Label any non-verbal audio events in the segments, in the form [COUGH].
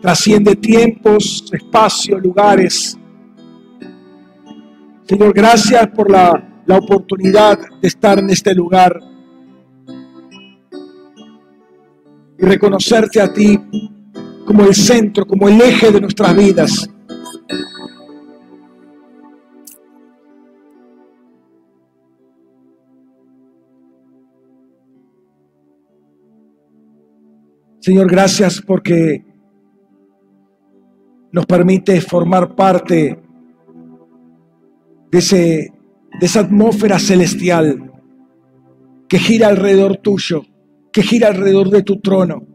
trasciende tiempos, espacios, lugares. Señor, gracias por la, la oportunidad de estar en este lugar y reconocerte a ti como el centro, como el eje de nuestras vidas. Señor, gracias porque nos permite formar parte de, esa atmósfera celestial que gira alrededor tuyo, que gira alrededor de tu trono.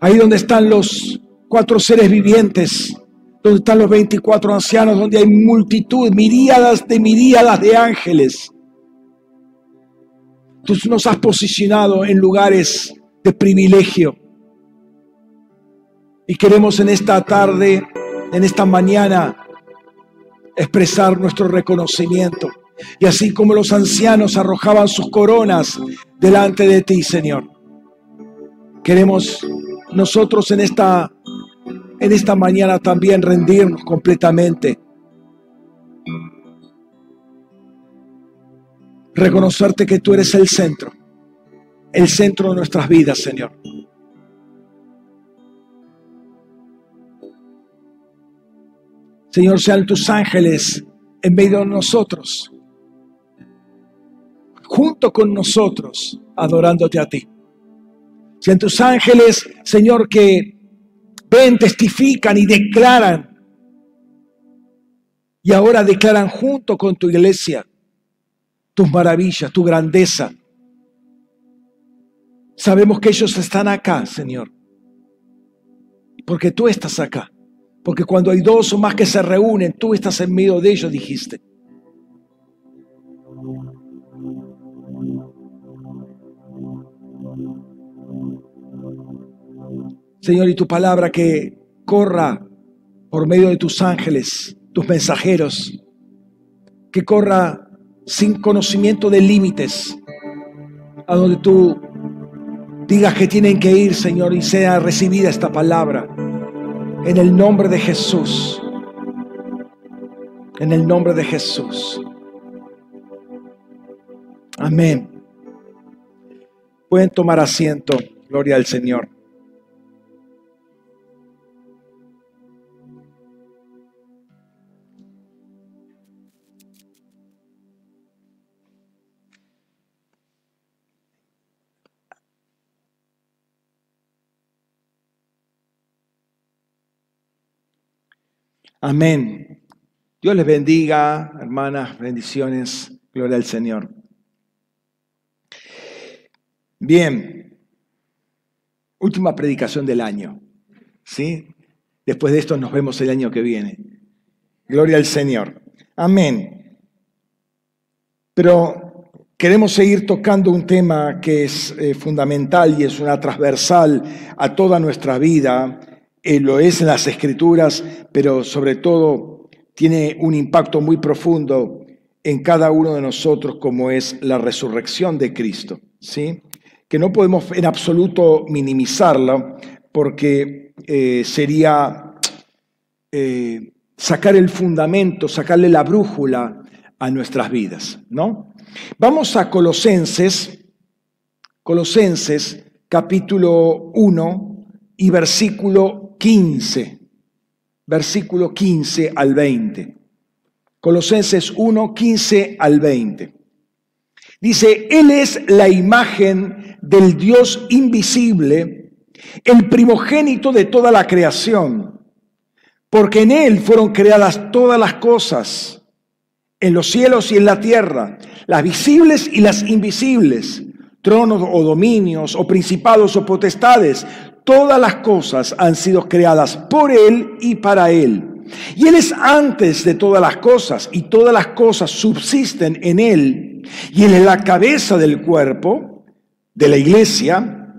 Ahí donde están los cuatro seres vivientes, donde están los 24 ancianos, donde hay multitud, miríadas de miríadas de ángeles. Tú nos has posicionado en lugares de privilegio. Y queremos en esta tarde, en esta mañana, expresar nuestro reconocimiento. Y así como los ancianos arrojaban sus coronas delante de ti, Señor, queremos nosotros en esta, en esta mañana también rendirnos completamente. Reconocerte que tú eres el centro, el centro de nuestras vidas, Señor. Señor, sean tus ángeles en medio de nosotros, junto con nosotros, adorándote a ti. Sean tus ángeles, Señor, que ven, testifican y declaran. Y ahora declaran junto con tu iglesia tus maravillas, tu grandeza. Sabemos que ellos están acá, Señor, porque tú estás acá. Porque cuando hay dos o más que se reúnen, tú estás en medio de ellos, dijiste. Señor, y tu palabra que corra por medio de tus ángeles, tus mensajeros, que corra sin conocimiento de límites, a donde tú digas que tienen que ir, Señor, y sea recibida esta palabra. En el nombre de Jesús. En el nombre de Jesús. Amén. Pueden tomar asiento. Gloria al Señor. Amén. Dios les bendiga, hermanas, bendiciones, gloria al Señor. Bien, última predicación del año, ¿sí? Después de esto nos vemos el año que viene. Gloria al Señor. Amén. Pero queremos seguir tocando un tema que es eh, fundamental y es una transversal a toda nuestra vida eh, lo es en las escrituras, pero sobre todo tiene un impacto muy profundo en cada uno de nosotros como es la resurrección de Cristo, ¿sí? Que no podemos en absoluto minimizarla porque eh, sería eh, sacar el fundamento, sacarle la brújula a nuestras vidas, ¿no? Vamos a Colosenses, Colosenses capítulo 1 y versículo 15, versículo 15 al 20. Colosenses 1, 15 al 20. Dice, Él es la imagen del Dios invisible, el primogénito de toda la creación, porque en Él fueron creadas todas las cosas, en los cielos y en la tierra, las visibles y las invisibles, tronos o dominios o principados o potestades, todas las cosas han sido creadas por Él y para Él. Y Él es antes de todas las cosas y todas las cosas subsisten en Él. Y Él es la cabeza del cuerpo, de la iglesia.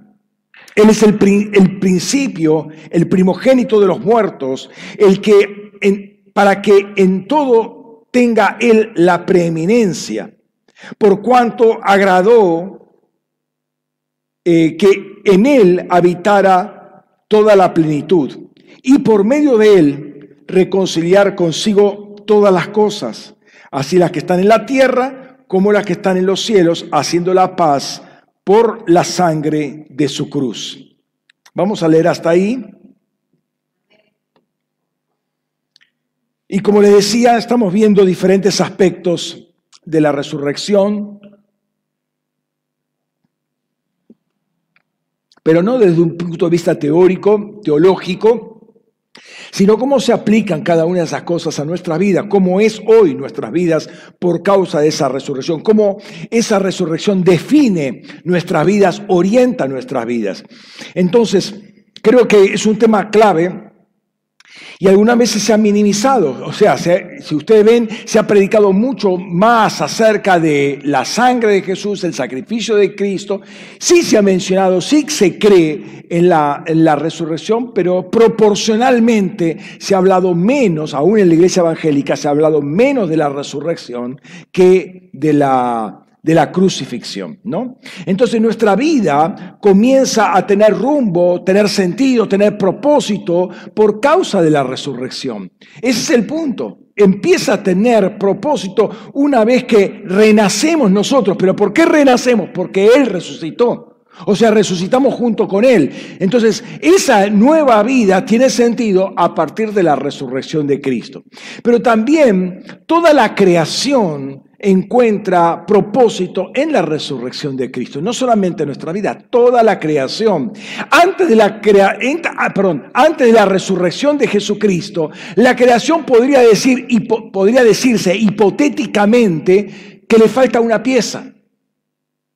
Él es el, el principio, el primogénito de los muertos, el que para que en todo tenga Él la preeminencia, por cuanto agradó eh, que en él habitara toda la plenitud, y por medio de él reconciliar consigo todas las cosas, así las que están en la tierra como las que están en los cielos, haciendo la paz por la sangre de su cruz. Vamos a leer hasta ahí. Y como les decía, estamos viendo diferentes aspectos de la resurrección, pero no desde un punto de vista teórico, teológico, sino cómo se aplican cada una de esas cosas a nuestra vida, cómo es hoy nuestras vidas por causa de esa resurrección, cómo esa resurrección define nuestras vidas, orienta nuestras vidas. Entonces, creo que es un tema clave y algunas veces se ha minimizado, o sea, si ustedes ven, se ha predicado mucho más acerca de la sangre de Jesús, el sacrificio de Cristo. Sí se ha mencionado, sí se cree en la, en la resurrección, pero proporcionalmente se ha hablado menos, aún en la iglesia evangélica se ha hablado menos de la resurrección que de la de la crucifixión, ¿no? Entonces nuestra vida comienza a tener rumbo, tener sentido, tener propósito por causa de la resurrección. Ese es el punto. Empieza a tener propósito una vez que renacemos nosotros. ¿Pero por qué renacemos? Porque Él resucitó. O sea, resucitamos junto con Él. Entonces, esa nueva vida tiene sentido a partir de la resurrección de Cristo. Pero también toda la creación encuentra propósito en la resurrección de Cristo. No solamente nuestra vida, toda la creación. Antes de la, ah, antes de la resurrección de Jesucristo, la creación podría, decir, podría decirse hipotéticamente que le falta una pieza.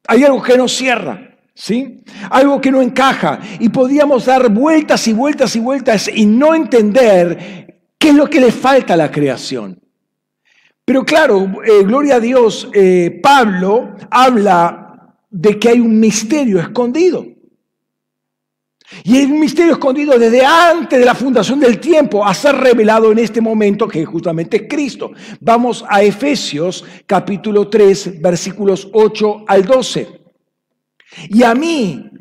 Hay algo que no cierra. ¿Sí? Algo que no encaja y podíamos dar vueltas y vueltas y vueltas y no entender qué es lo que le falta a la creación. Pero claro, eh, gloria a Dios, eh, Pablo habla de que hay un misterio escondido. Y hay un misterio escondido desde antes de la fundación del tiempo a ser revelado en este momento que justamente es Cristo. Vamos a Efesios capítulo 3 versículos 8 al 12. Y a mí,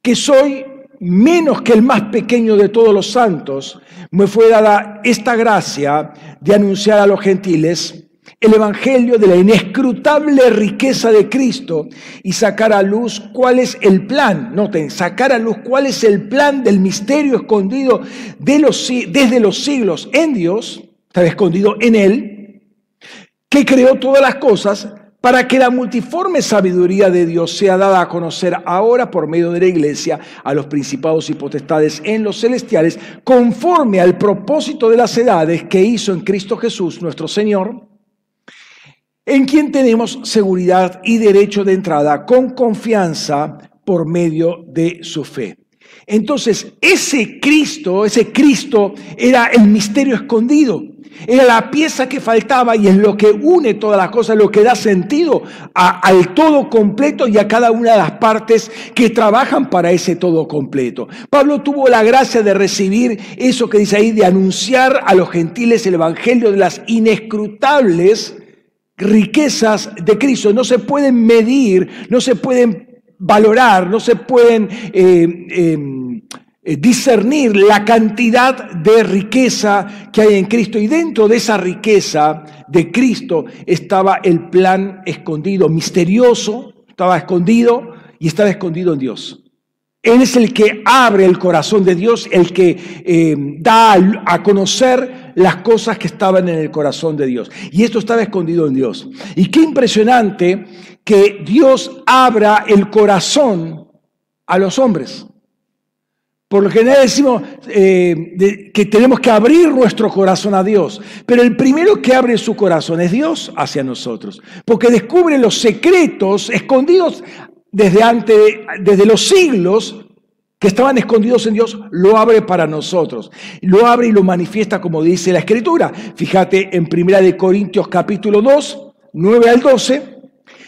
que soy menos que el más pequeño de todos los santos, me fue dada esta gracia de anunciar a los gentiles el Evangelio de la inescrutable riqueza de Cristo y sacar a luz cuál es el plan, noten, sacar a luz cuál es el plan del misterio escondido de los, desde los siglos en Dios, está escondido en Él, que creó todas las cosas para que la multiforme sabiduría de Dios sea dada a conocer ahora por medio de la iglesia a los principados y potestades en los celestiales, conforme al propósito de las edades que hizo en Cristo Jesús nuestro Señor, en quien tenemos seguridad y derecho de entrada con confianza por medio de su fe. Entonces, ese Cristo, ese Cristo era el misterio escondido. Era la pieza que faltaba y es lo que une todas las cosas, lo que da sentido al todo completo y a cada una de las partes que trabajan para ese todo completo. Pablo tuvo la gracia de recibir eso que dice ahí, de anunciar a los gentiles el Evangelio de las inescrutables riquezas de Cristo. No se pueden medir, no se pueden valorar, no se pueden... Eh, eh, discernir la cantidad de riqueza que hay en Cristo. Y dentro de esa riqueza de Cristo estaba el plan escondido, misterioso, estaba escondido y estaba escondido en Dios. Él es el que abre el corazón de Dios, el que eh, da a conocer las cosas que estaban en el corazón de Dios. Y esto estaba escondido en Dios. Y qué impresionante que Dios abra el corazón a los hombres. Por lo general decimos eh, que tenemos que abrir nuestro corazón a Dios, pero el primero que abre su corazón es Dios hacia nosotros, porque descubre los secretos escondidos desde, antes, desde los siglos que estaban escondidos en Dios, lo abre para nosotros. Lo abre y lo manifiesta como dice la Escritura. Fíjate en 1 Corintios capítulo 2, 9 al 12.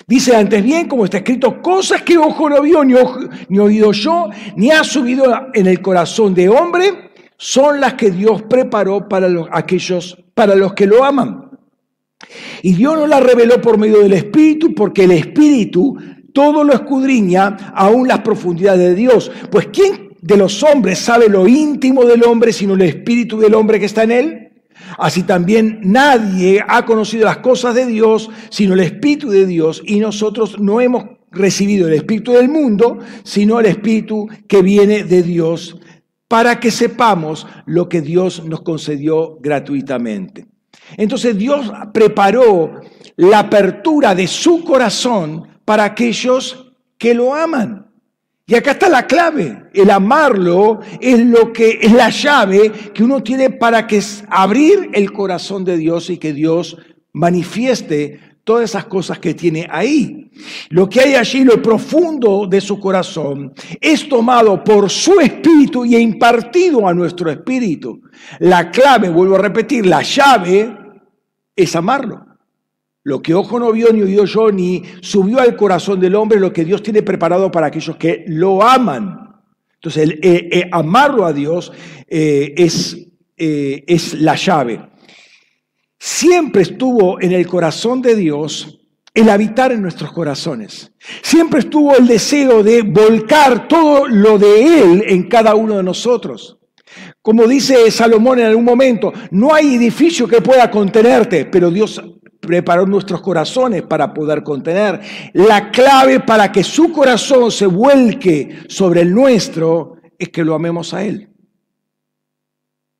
Dice antes bien, como está escrito, cosas que ojo no vio, ni, oído yo, ni ha subido en el corazón de hombre, son las que Dios preparó para los, aquellos, para los que lo aman. Y Dios no las reveló por medio del Espíritu, porque el Espíritu todo lo escudriña aún las profundidades de Dios. Pues ¿quién de los hombres sabe lo íntimo del hombre, sino el espíritu del hombre que está en él. Así también nadie ha conocido las cosas de Dios, sino el espíritu de Dios, y nosotros no hemos recibido el espíritu del mundo, sino el espíritu que viene de Dios, para que sepamos lo que Dios nos concedió gratuitamente. Entonces Dios preparó la apertura de su corazón para aquellos que lo aman. Y acá está la clave. El amarlo es lo que es la llave que uno tiene para que abrir el corazón de Dios y que Dios manifieste todas esas cosas que tiene ahí. Lo que hay allí, lo profundo de su corazón, es tomado por su espíritu y impartido a nuestro espíritu. La clave, vuelvo a repetir, la llave es amarlo. Lo que ojo no vio, ni oído yo, ni subió al corazón del hombre, lo que Dios tiene preparado para aquellos que lo aman. Entonces, el, eh, eh, amarlo a Dios eh, es, es la llave. Siempre estuvo en el corazón de Dios el habitar en nuestros corazones. Siempre estuvo el deseo de volcar todo lo de Él en cada uno de nosotros. Como dice Salomón en algún momento, no hay edificio que pueda contenerte, pero Dios preparó nuestros corazones para poder contener. La clave para que su corazón se vuelque sobre el nuestro es que lo amemos a Él.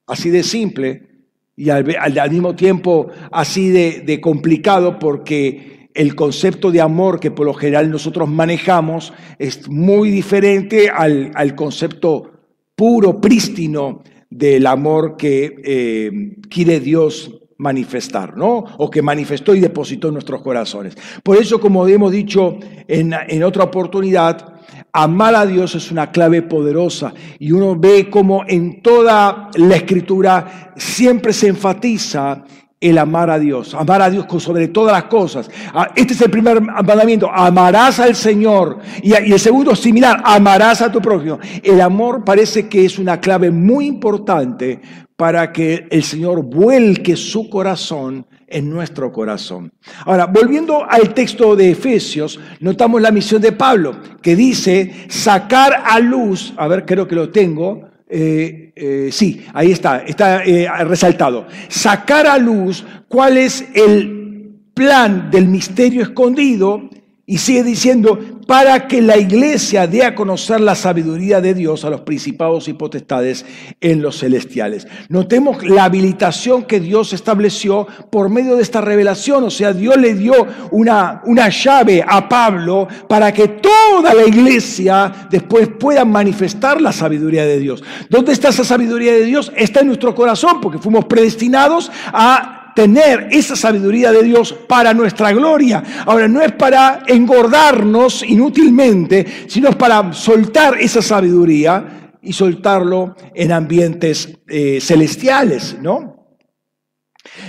Así de simple y al, mismo tiempo así de, complicado porque el concepto de amor que por lo general nosotros manejamos es muy diferente al, al concepto puro, prístino del amor que eh, quiere Dios manifestar, ¿no? O que manifestó y depositó en nuestros corazones. Por eso, como hemos dicho en, en otra oportunidad, amar a Dios es una clave poderosa y uno ve como en toda la escritura siempre se enfatiza el amar a Dios, amar a Dios sobre todas las cosas. Ah, este es el primer mandamiento, amarás al Señor. Y, el segundo, similar, amarás a tu prójimo. El amor parece que es una clave muy importante para que el Señor vuelque su corazón en nuestro corazón. Ahora, volviendo al texto de Efesios, notamos la misión de Pablo, que dice sacar a luz, a ver, creo que lo tengo, eh, eh, sí, ahí está, está eh, resaltado. Sacar a luz cuál es el plan del misterio escondido y sigue diciendo, para que la iglesia dé a conocer la sabiduría de Dios a los principados y potestades en los celestiales. Notemos la habilitación que Dios estableció por medio de esta revelación. O sea, Dios le dio una, una llave a Pablo para que toda la iglesia después pueda manifestar la sabiduría de Dios. ¿Dónde está esa sabiduría de Dios? Está en nuestro corazón porque fuimos predestinados a tener esa sabiduría de Dios para nuestra gloria. Ahora, no es para engordarnos inútilmente, sino para soltar esa sabiduría y soltarlo en ambientes eh, celestiales, ¿no?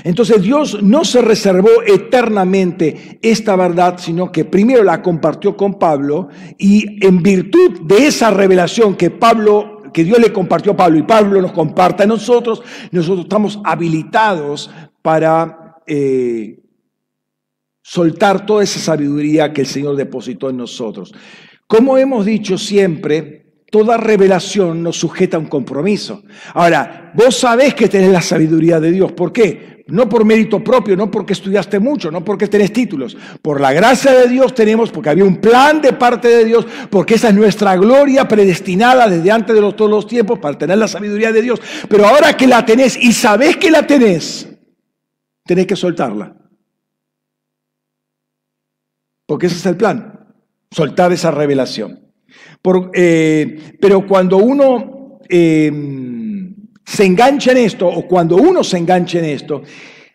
Entonces Dios no se reservó eternamente esta verdad, sino que primero la compartió con Pablo y en virtud de esa revelación que Pablo que Dios le compartió a Pablo y Pablo nos comparta a nosotros, nosotros estamos habilitados para eh, soltar toda esa sabiduría que el Señor depositó en nosotros. Como hemos dicho siempre, toda revelación nos sujeta a un compromiso. Ahora, vos sabés que tenés la sabiduría de Dios. ¿Por qué? No por mérito propio, no porque estudiaste mucho, no porque tenés títulos. Por la gracia de Dios tenemos, porque había un plan de parte de Dios, porque esa es nuestra gloria predestinada desde antes de todos los tiempos para tener la sabiduría de Dios. Pero ahora que la tenés y sabés que la tenés, tenés que soltarla. Porque ese es el plan, soltar esa revelación. Eh, pero cuando uno em, se engancha en esto, o cuando uno se engancha en esto,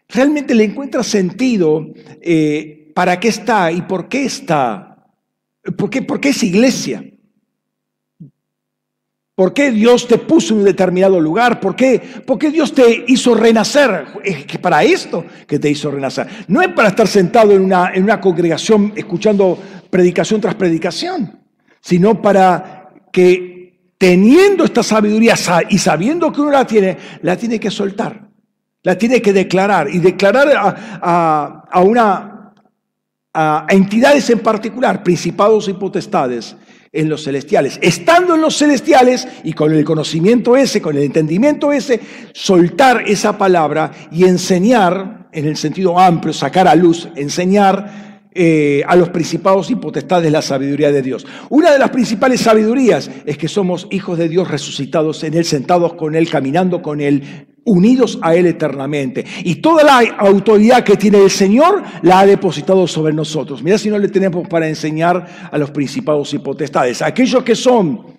realmente le encuentra sentido eh, para qué está y por qué está. ¿Por qué, por qué es iglesia? ¿Por qué Dios te puso en un determinado lugar? ¿Por qué, ¿Por qué Dios te hizo renacer? Es que para esto que te hizo renacer. No es para estar sentado en una, en una congregación escuchando predicación tras predicación, sino para que teniendo esta sabiduría y sabiendo que uno la tiene, la tiene que soltar, la tiene que declarar y declarar a, una, entidades en particular, principados y potestades, en los celestiales. Estando en los celestiales y con el conocimiento ese, con el entendimiento ese, soltar esa palabra y enseñar, en el sentido amplio, sacar a luz, enseñar eh, a los principados y potestades la sabiduría de Dios. Una de las principales sabidurías es que somos hijos de Dios resucitados en Él, sentados con Él, caminando con Él, unidos a Él eternamente. Y toda la autoridad que tiene el Señor la ha depositado sobre nosotros. Mira si no le tenemos para enseñar a los principados y potestades. Aquellos que son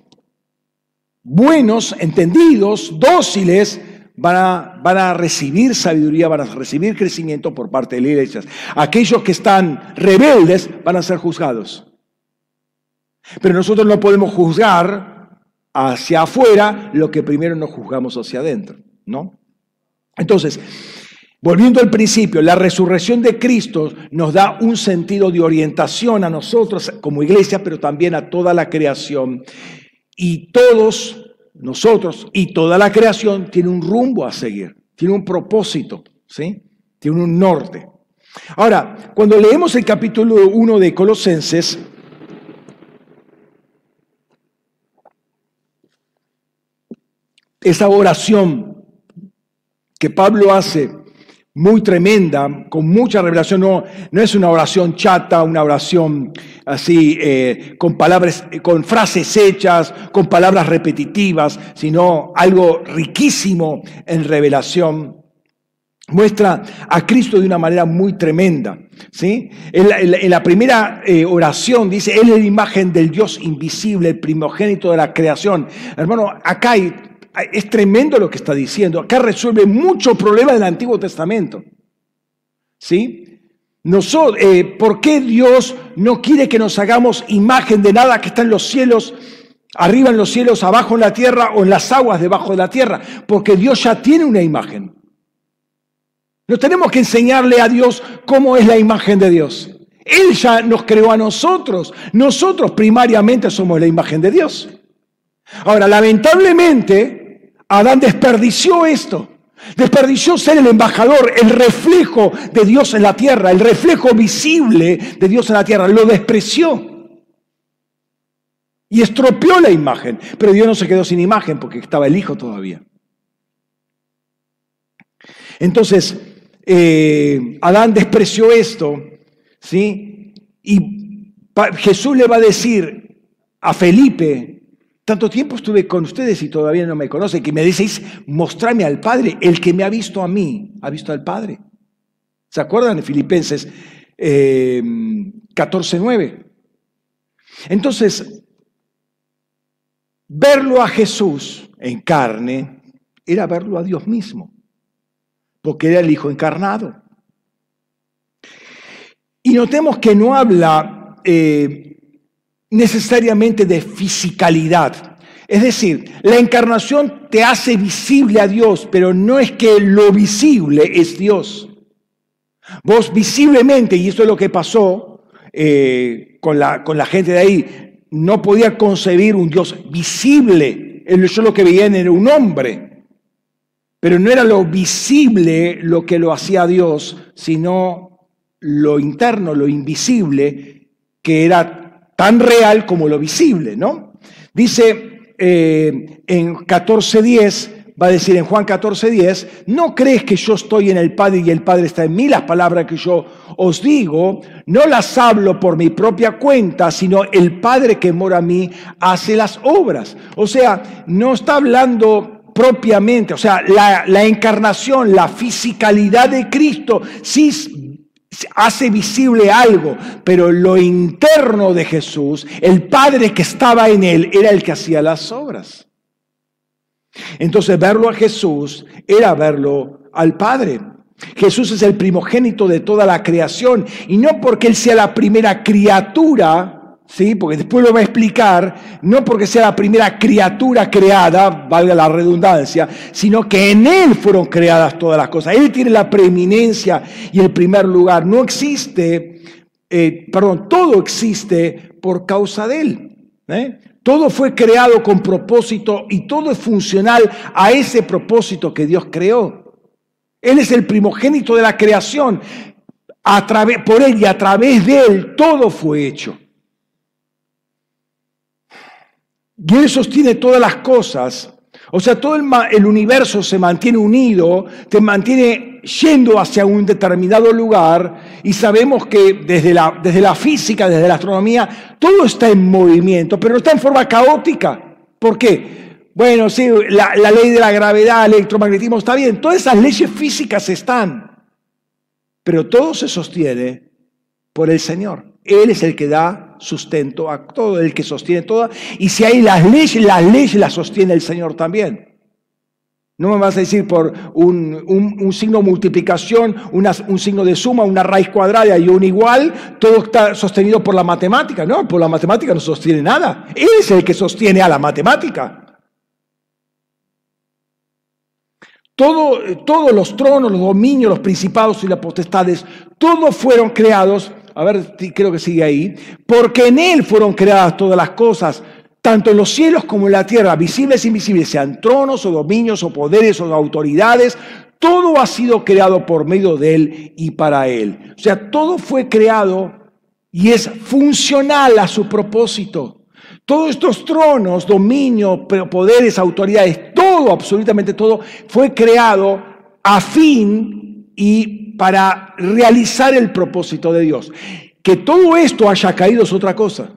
buenos, entendidos, dóciles, van a, van a recibir sabiduría, van a recibir crecimiento por parte de la iglesia. Aquellos que están rebeldes van a ser juzgados. Pero nosotros no podemos juzgar hacia afuera lo que primero nos juzgamos hacia adentro, ¿no? Entonces, volviendo al principio, la resurrección de Cristo nos da un sentido de orientación a nosotros como iglesia, pero también a toda la creación. Y todos nosotros y toda la creación tiene un rumbo a seguir, tiene un propósito, ¿sí? Tiene un norte. Ahora, cuando leemos el capítulo 1 de Colosenses, esa oración que Pablo hace muy tremenda, con mucha revelación. No, no es una oración chata, una oración así, eh, con palabras, con frases hechas, con palabras repetitivas, sino algo riquísimo en revelación. Muestra a Cristo de una manera muy tremenda. ¿sí? En, la, primera eh, oración dice, Él es la imagen del Dios invisible, el primogénito de la creación. Hermano, acá hay es tremendo lo que está diciendo. Acá resuelve muchos problemas del Antiguo Testamento. ¿Sí? Nosotros, eh, ¿Por qué Dios no quiere que nos hagamos imagen de nada que está en los cielos, arriba en los cielos, abajo en la tierra o en las aguas debajo de la tierra? Porque Dios ya tiene una imagen. No tenemos que enseñarle a Dios cómo es la imagen de Dios. Él ya nos creó a nosotros. Nosotros primariamente somos la imagen de Dios. Ahora, lamentablemente, Adán desperdició esto. Desperdició ser el embajador, el reflejo de Dios en la tierra, el reflejo visible de Dios en la tierra. Lo despreció. Y estropeó la imagen. Pero Dios no se quedó sin imagen porque estaba el Hijo todavía. Entonces, eh, Adán despreció esto. ¿sí? Y Jesús le va a decir a Felipe, tanto tiempo estuve con ustedes y todavía no me conocen, que me decís, mostrame al Padre. El que me ha visto a mí, ha visto al Padre. ¿Se acuerdan de Filipenses 14.9? Eh, Entonces, verlo a Jesús en carne era verlo a Dios mismo, porque era el Hijo encarnado. Y notemos que no habla eh, necesariamente de fisicalidad. Es decir, la encarnación te hace visible a Dios, pero no es que lo visible es Dios. Vos visiblemente, y esto es lo que pasó eh, con, la, con la gente de ahí, no podía concebir un Dios visible. Yo lo que veía era un hombre. Pero no era lo visible lo que lo hacía Dios, sino lo interno, lo invisible, que era tan real como lo visible, ¿no? Dice eh, en 14.10, va a decir en Juan 14.10, no crees que yo estoy en el Padre y el Padre está en mí, las palabras que yo os digo, no las hablo por mi propia cuenta, sino el Padre que mora a mí hace las obras. O sea, no está hablando propiamente, o sea, la, la encarnación, la fisicalidad de Cristo, sí hace visible algo, pero lo interno de Jesús, el Padre que estaba en él, era el que hacía las obras. Entonces verlo a Jesús era verlo al Padre. Jesús es el primogénito de toda la creación y no porque Él sea la primera criatura, ¿sí? porque después lo va a explicar, no porque sea la primera criatura creada, valga la redundancia, sino que en Él fueron creadas todas las cosas. Él tiene la preeminencia y el primer lugar. No existe, eh, perdón, todo existe por causa de Él. ¿eh? Todo fue creado con propósito y todo es funcional a ese propósito que Dios creó. Él es el primogénito de la creación. Por Él y a través de Él todo fue hecho. Y Él sostiene todas las cosas. O sea, todo el, universo se mantiene unido, te mantiene yendo hacia un determinado lugar y sabemos que desde la, desde la física, desde la astronomía, todo está en movimiento, pero está en forma caótica. ¿Por qué? Bueno, sí, la, la ley de la gravedad, el electromagnetismo está bien, todas esas leyes físicas están, pero todo se sostiene por el Señor. Él es el que da sustento a todo, el que sostiene todo. Y si hay las leyes, las leyes las sostiene el Señor también. No me vas a decir por un, signo de multiplicación, un signo de suma, una raíz cuadrada y un igual, todo está sostenido por la matemática. No, por la matemática no sostiene nada. Él es el que sostiene a la matemática. Todo, todos los tronos, los dominios, los principados y las potestades, todos fueron creados a ver, creo que sigue ahí, porque en Él fueron creadas todas las cosas, tanto en los cielos como en la tierra, visibles e invisibles, sean tronos o dominios o poderes o autoridades, todo ha sido creado por medio de Él y para Él. O sea, todo fue creado y es funcional a su propósito. Todos estos tronos, dominios, poderes, autoridades, todo, absolutamente todo, fue creado a fin y para realizar el propósito de Dios. Que todo esto haya caído es otra cosa.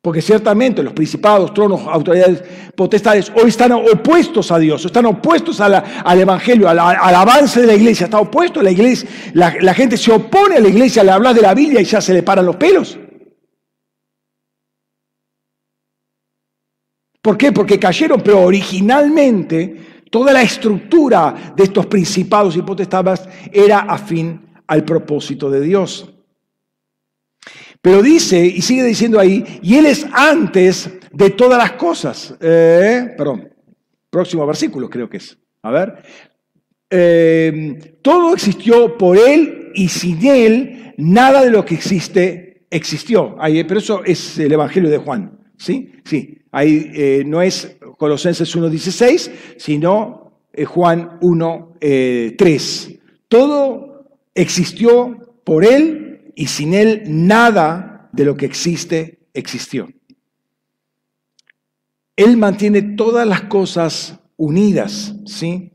Porque ciertamente los principados, tronos, autoridades, potestades hoy están opuestos a Dios, están opuestos al Evangelio, al, avance de la iglesia, está opuesto a la iglesia. La, gente se opone a la iglesia, le habla de la Biblia y ya se le paran los pelos. ¿Por qué? Porque cayeron, pero originalmente Toda la estructura de estos principados y potestades era afín al propósito de Dios. Pero dice, y sigue diciendo ahí, y Él es antes de todas las cosas. Eh, perdón, próximo versículo creo que es. A ver. Eh, todo existió por Él y sin Él nada de lo que existe existió. Ahí, pero eso es el Evangelio de Juan. ¿Sí? Sí. Ahí eh, no es Colosenses 1.16, sino eh, Juan 1.3. Eh, Todo existió por Él y sin Él nada de lo que existe existió. Él mantiene todas las cosas unidas, ¿sí?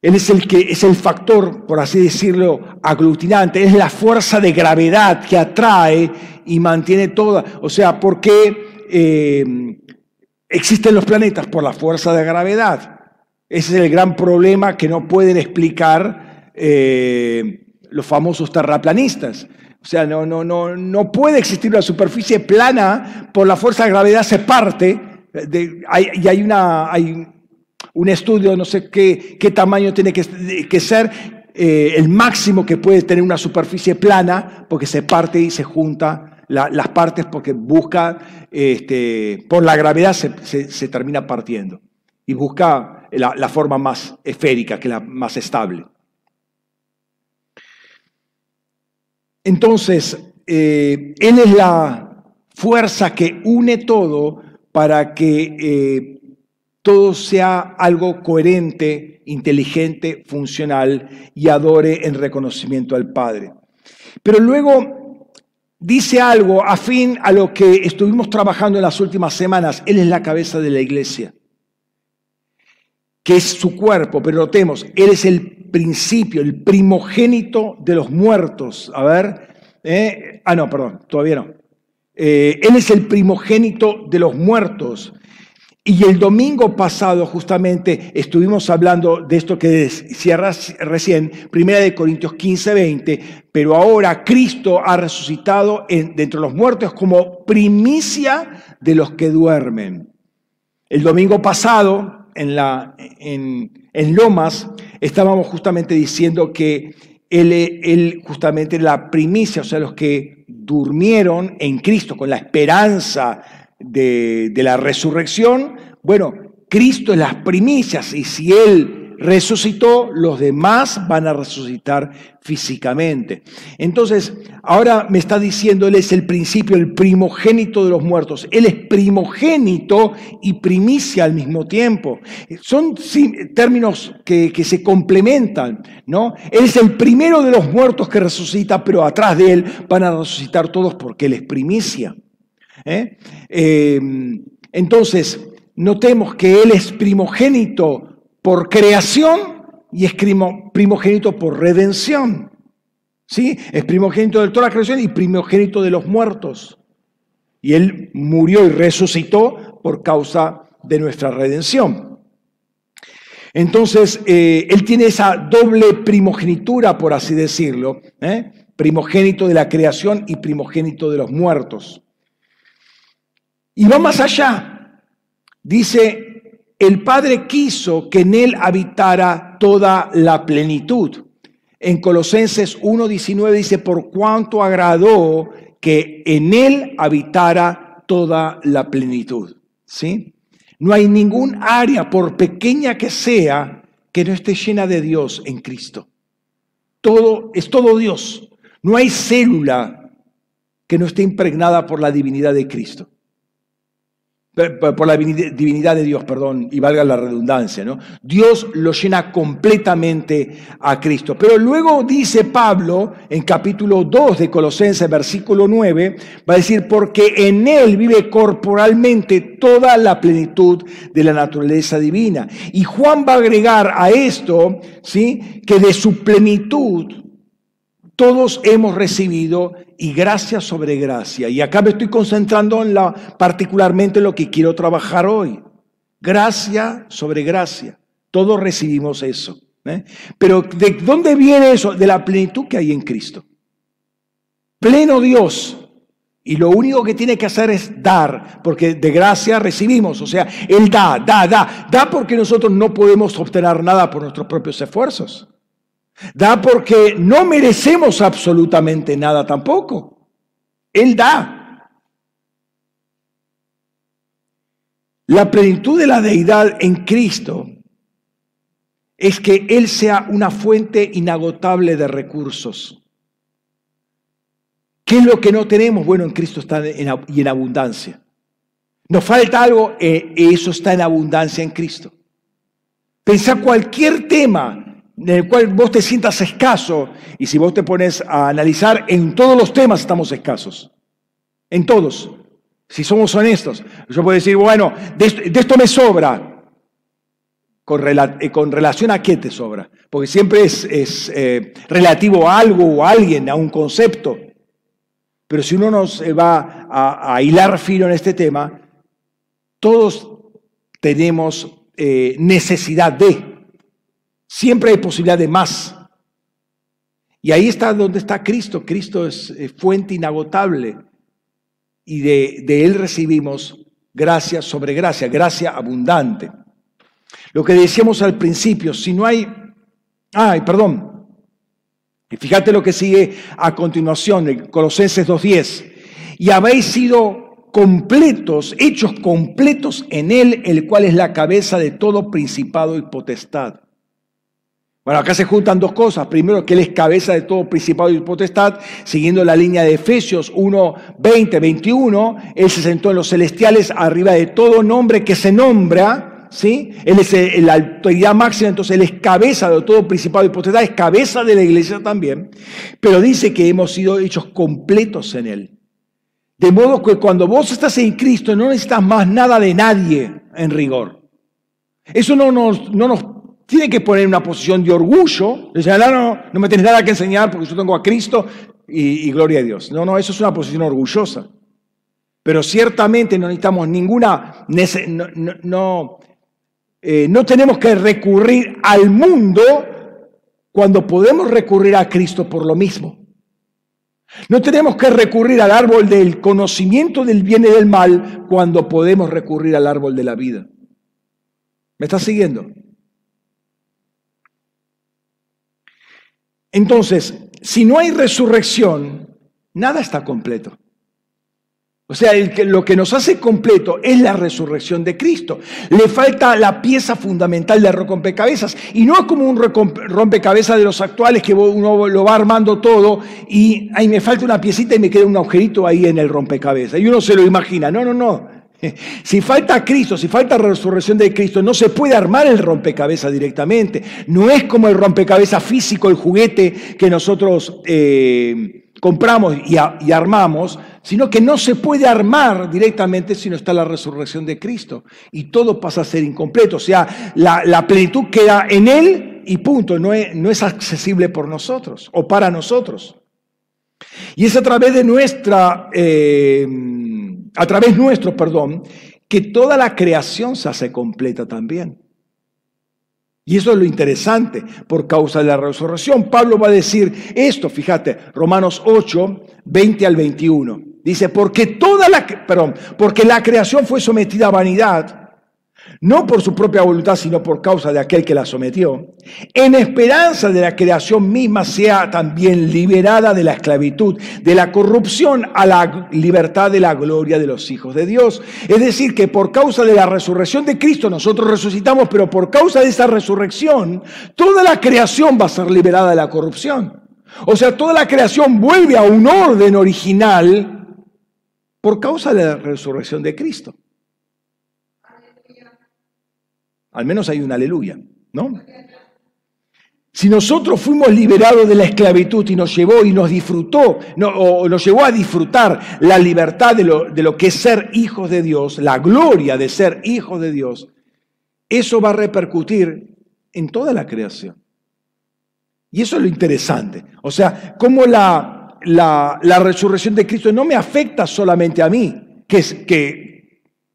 Él es el que es el factor, por así decirlo, aglutinante, es la fuerza de gravedad que atrae y mantiene toda. O sea, ¿por qué eh, existen los planetas por la fuerza de gravedad. Ese es el gran problema que no pueden explicar eh, los famosos terraplanistas. O sea, no, no, no, no puede existir una superficie plana por la fuerza de gravedad se parte. y hay, una, hay un estudio, no sé qué, tamaño tiene que, ser, eh, el máximo que puede tener una superficie plana, porque se parte y se junta las partes porque busca, este, por la gravedad se, termina partiendo y busca la, forma más esférica, que la más estable. Entonces, eh, Él es la fuerza que une todo para que eh, todo sea algo coherente, inteligente, funcional y adore en reconocimiento al Padre. Pero luego dice algo afín a lo que estuvimos trabajando en las últimas semanas. Él es la cabeza de la iglesia, que es su cuerpo, pero notemos, Él es el principio, el primogénito de los muertos. A ver, ¿eh? ah, no, perdón, todavía no. Eh, él es el primogénito de los muertos. Y el domingo pasado justamente estuvimos hablando de esto que decía recién, 1 de Corintios 15, 20, pero ahora Cristo ha resucitado de entre los muertos como primicia de los que duermen. El domingo pasado, en, en, Lomas, estábamos justamente diciendo que él, él justamente la primicia, o sea, los que durmieron en Cristo con la esperanza de, la resurrección, bueno, Cristo es las primicias y si Él resucitó, los demás van a resucitar físicamente. Entonces, ahora me está diciendo, Él es el principio, el primogénito de los muertos. Él es primogénito y primicia al mismo tiempo. Son términos que, que se complementan, ¿no? Él es el primero de los muertos que resucita, pero atrás de Él van a resucitar todos porque Él es primicia. ¿Eh? Em, Entonces, notemos que Él es primogénito por creación y es primogénito por redención. ¿Sí? Es primogénito de toda la creación y primogénito de los muertos. Y Él murió y resucitó por causa de nuestra redención. Entonces, eh, Él tiene esa doble primogenitura, por así decirlo, ¿eh? primogénito de la creación y primogénito de los muertos. Y va más allá. Dice, el Padre quiso que en Él habitara toda la plenitud. En Colosenses 1.19 dice, por cuanto agradó que en Él habitara toda la plenitud. ¿Sí? No hay ningún área, por pequeña que sea, que no esté llena de Dios en Cristo. Todo es todo Dios. No hay célula que no esté impregnada por la divinidad de Cristo por la divinidad de Dios, perdón, y valga la redundancia, ¿no? Dios lo llena completamente a Cristo. Pero luego dice Pablo en capítulo 2 de Colosenses, versículo 9, va a decir, porque en Él vive corporalmente toda la plenitud de la naturaleza divina. Y Juan va a agregar a esto, ¿sí? Que de su plenitud todos hemos recibido y gracia sobre gracia. Y acá me estoy concentrando en la, particularmente en lo que quiero trabajar hoy. Gracia sobre gracia. Todos recibimos eso. ¿eh? Pero ¿de dónde viene eso? De la plenitud que hay en Cristo. Pleno Dios. Y lo único que tiene que hacer es dar, porque de gracia recibimos. O sea, Él da, da, da. Da porque nosotros no podemos obtener nada por nuestros propios esfuerzos. Da porque no merecemos absolutamente nada tampoco. Él da. La plenitud de la deidad en Cristo es que Él sea una fuente inagotable de recursos. ¿Qué es lo que no tenemos? Bueno, en Cristo está en, y en abundancia. Nos falta algo, eh, eso está en abundancia en Cristo. Pensá cualquier tema en el cual vos te sientas escaso, y si vos te pones a analizar, en todos los temas estamos escasos. En todos. Si somos honestos. Yo puedo decir, bueno, de esto, me sobra. Con, eh, con, relación a qué te sobra. Porque siempre es, eh, relativo a algo o a alguien, a un concepto. Pero si uno nos va a, hilar fino en este tema, todos tenemos eh, necesidad de. Siempre hay posibilidad de más. Y ahí está donde está Cristo. Cristo es eh, fuente inagotable. Y de, Él recibimos gracia sobre gracia, gracia abundante. Lo que decíamos al principio, si no hay... Ay, perdón. Y fíjate lo que sigue a continuación, en Colosenses 2.10. Y habéis sido completos, hechos completos en Él, el cual es la cabeza de todo principado y potestad. Bueno, acá se juntan dos cosas. Primero, que Él es cabeza de todo principado y potestad, siguiendo la línea de Efesios 1, 20, 21. Él se sentó en los celestiales arriba de todo nombre que se nombra. ¿sí? Él es la autoridad máxima, entonces Él es cabeza de todo principado y potestad, es cabeza de la iglesia también. Pero dice que hemos sido hechos completos en Él. De modo que cuando vos estás en Cristo no necesitas más nada de nadie en rigor. Eso no nos, no nos tiene que poner una posición de orgullo, decir, no, no, no me tienes nada que enseñar porque yo tengo a Cristo y, gloria a Dios. No, no, eso es una posición orgullosa. Pero ciertamente no necesitamos ninguna, no, no, eh, no tenemos que recurrir al mundo cuando podemos recurrir a Cristo por lo mismo. No tenemos que recurrir al árbol del conocimiento del bien y del mal cuando podemos recurrir al árbol de la vida. ¿Me estás siguiendo? Entonces, si no hay resurrección, nada está completo. O sea, lo que nos hace completo es la resurrección de Cristo. Le falta la pieza fundamental del rompecabezas. Y no es como un rompecabezas de los actuales que uno lo va armando todo y ahí me falta una piecita y me queda un agujerito ahí en el rompecabezas. Y uno se lo imagina. No, no, no. Si falta Cristo, si falta resurrección de Cristo, no se puede armar el rompecabezas directamente. No es como el rompecabezas físico, el juguete que nosotros eh, compramos y, armamos, sino que no se puede armar directamente si no está la resurrección de Cristo. Y todo pasa a ser incompleto. O sea, la, plenitud queda en Él y punto, no es, accesible por nosotros o para nosotros. Y es a través de nuestra, eh, a través nuestro, perdón, que toda la creación se hace completa también. Y eso es lo interesante por causa de la resurrección. Pablo va a decir esto, fíjate, Romanos 8, 20 al 21. Dice, porque toda la, perdón, porque la creación fue sometida a vanidad no por su propia voluntad, sino por causa de aquel que la sometió, en esperanza de la creación misma sea también liberada de la esclavitud, de la corrupción a la libertad de la gloria de los hijos de Dios. Es decir, que por causa de la resurrección de Cristo nosotros resucitamos, pero por causa de esa resurrección, toda la creación va a ser liberada de la corrupción. O sea, toda la creación vuelve a un orden original por causa de la resurrección de Cristo. Al menos hay un aleluya, ¿no? Si nosotros fuimos liberados de la esclavitud y nos llevó y nos disfrutó, o nos llevó a disfrutar la libertad de lo, de lo que es ser hijos de Dios, la gloria de ser hijos de Dios, eso va a repercutir en toda la creación. Y eso es lo interesante. O sea, cómo la, la, la resurrección de Cristo no me afecta solamente a mí, que, que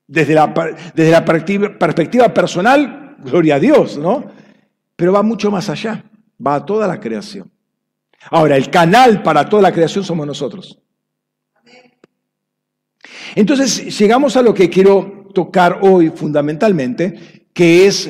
desde la, desde la perspectiva personal, gloria a Dios, ¿no? Pero va mucho más allá, va a toda la creación. Ahora, el canal para toda la creación somos nosotros. Entonces, llegamos a lo que quiero tocar hoy fundamentalmente, que es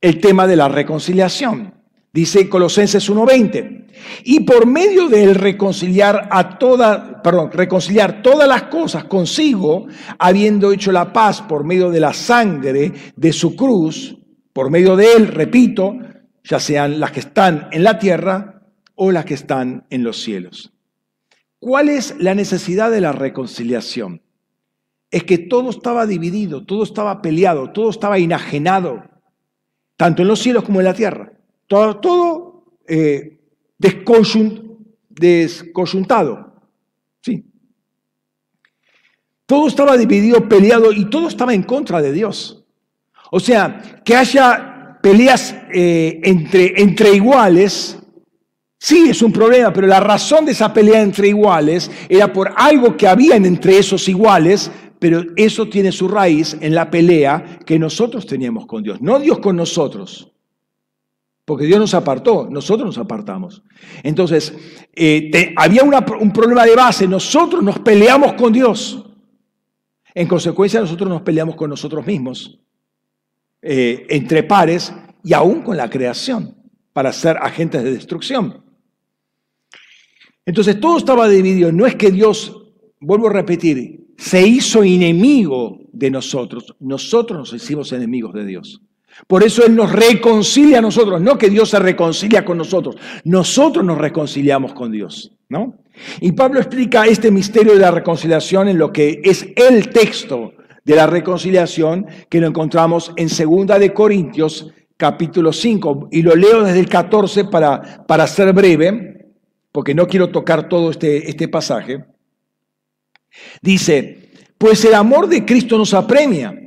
el tema de la reconciliación. Dice Colosenses 1:20. Y por medio de él reconciliar a toda, perdón, reconciliar todas las cosas consigo, habiendo hecho la paz por medio de la sangre de su cruz, por medio de él, repito, ya sean las que están en la tierra o las que están en los cielos. ¿Cuál es la necesidad de la reconciliación? Es que todo estaba dividido, todo estaba peleado, todo estaba enajenado, tanto en los cielos como en la tierra. Todo, todo eh, descoyuntado. Sí. Todo estaba dividido, peleado y todo estaba en contra de Dios. O sea, que haya peleas eh, entre, entre iguales, sí es un problema, pero la razón de esa pelea entre iguales era por algo que habían entre esos iguales, pero eso tiene su raíz en la pelea que nosotros teníamos con Dios, no Dios con nosotros. Porque Dios nos apartó, nosotros nos apartamos. Entonces, eh, había un problema de base, nosotros nos peleamos con Dios. En consecuencia, nosotros nos peleamos con nosotros mismos, eh, entre pares y aún con la creación, para ser agentes de destrucción. Entonces, todo estaba dividido. No es que Dios, vuelvo a repetir, se hizo enemigo de nosotros, nosotros nos hicimos enemigos de Dios. Por eso Él nos reconcilia a nosotros, no que Dios se reconcilia con nosotros, nosotros nos reconciliamos con Dios, ¿no? Y Pablo explica este misterio de la reconciliación en lo que es el texto de la reconciliación que lo encontramos en Segunda de Corintios capítulo 5 y lo leo desde el 14 para, para ser breve, porque no quiero tocar todo este, este pasaje. Dice, pues el amor de Cristo nos apremia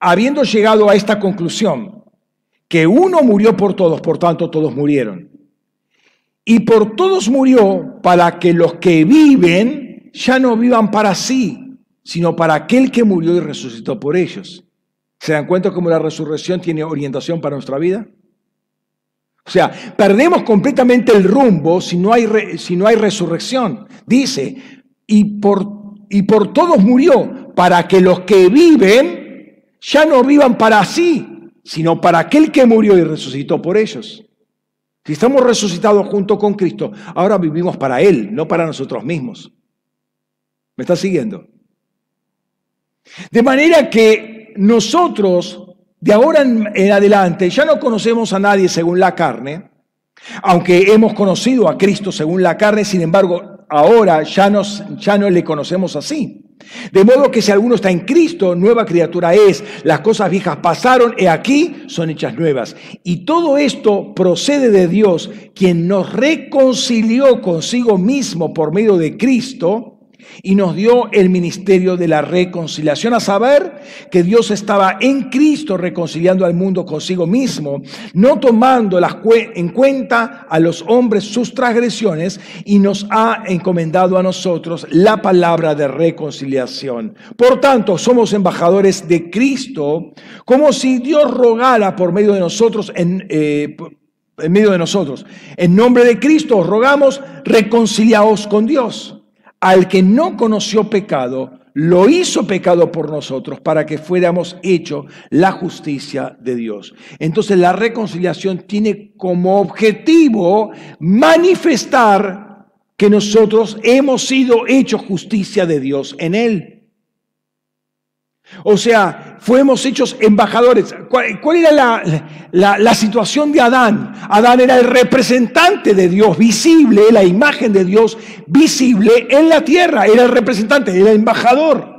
habiendo llegado a esta conclusión, que uno murió por todos, por tanto todos murieron. Y por todos murió para que los que viven ya no vivan para sí, sino para aquel que murió y resucitó por ellos. ¿Se dan cuenta cómo la resurrección tiene orientación para nuestra vida? O sea, perdemos completamente el rumbo si no hay, si no hay resurrección. Dice, y por, y por todos murió, para que los que viven ya no vivan para sí, sino para aquel que murió y resucitó por ellos. Si estamos resucitados junto con Cristo, ahora vivimos para Él, no para nosotros mismos. ¿Me está siguiendo? De manera que nosotros, de ahora en adelante, ya no conocemos a nadie según la carne, aunque hemos conocido a Cristo según la carne, sin embargo, ahora ya, nos, ya no le conocemos así. De modo que si alguno está en Cristo, nueva criatura es. Las cosas viejas pasaron y aquí son hechas nuevas. Y todo esto procede de Dios, quien nos reconcilió consigo mismo por medio de Cristo y nos dio el ministerio de la reconciliación, a saber que Dios estaba en Cristo reconciliando al mundo consigo mismo, no tomando en cuenta a los hombres sus transgresiones y nos ha encomendado a nosotros la palabra de reconciliación. Por tanto, somos embajadores de Cristo, como si Dios rogara por medio de nosotros en... Eh, medio de nosotros. En nombre de Cristo os rogamos, reconciliaos con Dios al que no conoció pecado, lo hizo pecado por nosotros para que fuéramos hecho la justicia de Dios. Entonces la reconciliación tiene como objetivo manifestar que nosotros hemos sido hechos justicia de Dios en Él. O sea, fuimos hechos embajadores. ¿Cuál, era la, situación de Adán? Adán era el representante de Dios visible, la imagen de Dios visible en la tierra. Era el representante, era el embajador.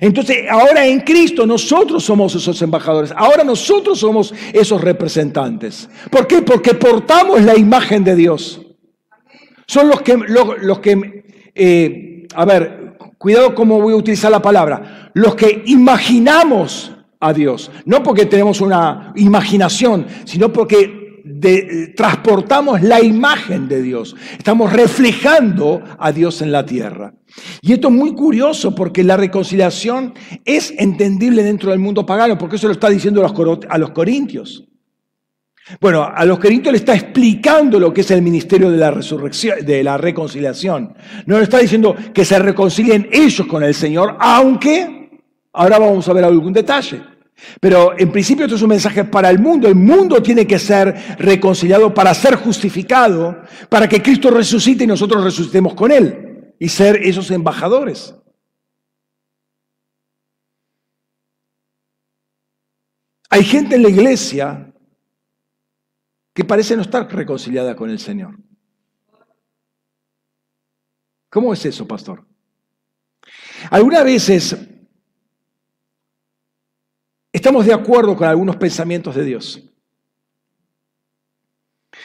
Entonces, ahora en Cristo nosotros somos esos embajadores. Ahora nosotros somos esos representantes. ¿Por qué? Porque portamos la imagen de Dios. Son los que, los, que eh, a ver, cuidado cómo voy a utilizar la palabra los que imaginamos a Dios, no porque tenemos una imaginación, sino porque transportamos la imagen de Dios. Estamos reflejando a Dios en la tierra. Y esto es muy curioso porque la reconciliación es entendible dentro del mundo pagano, porque eso lo está diciendo a los corintios. Bueno, a los corintios le está explicando lo que es el ministerio de la resurrección, de la reconciliación. No le está diciendo que se reconcilien ellos con el Señor, aunque Ahora vamos a ver algún detalle. Pero en principio esto es un mensaje para el mundo. El mundo tiene que ser reconciliado para ser justificado, para que Cristo resucite y nosotros resucitemos con Él y ser esos embajadores. Hay gente en la iglesia que parece no estar reconciliada con el Señor. ¿Cómo es eso, pastor? Algunas veces estamos de acuerdo con algunos pensamientos de Dios.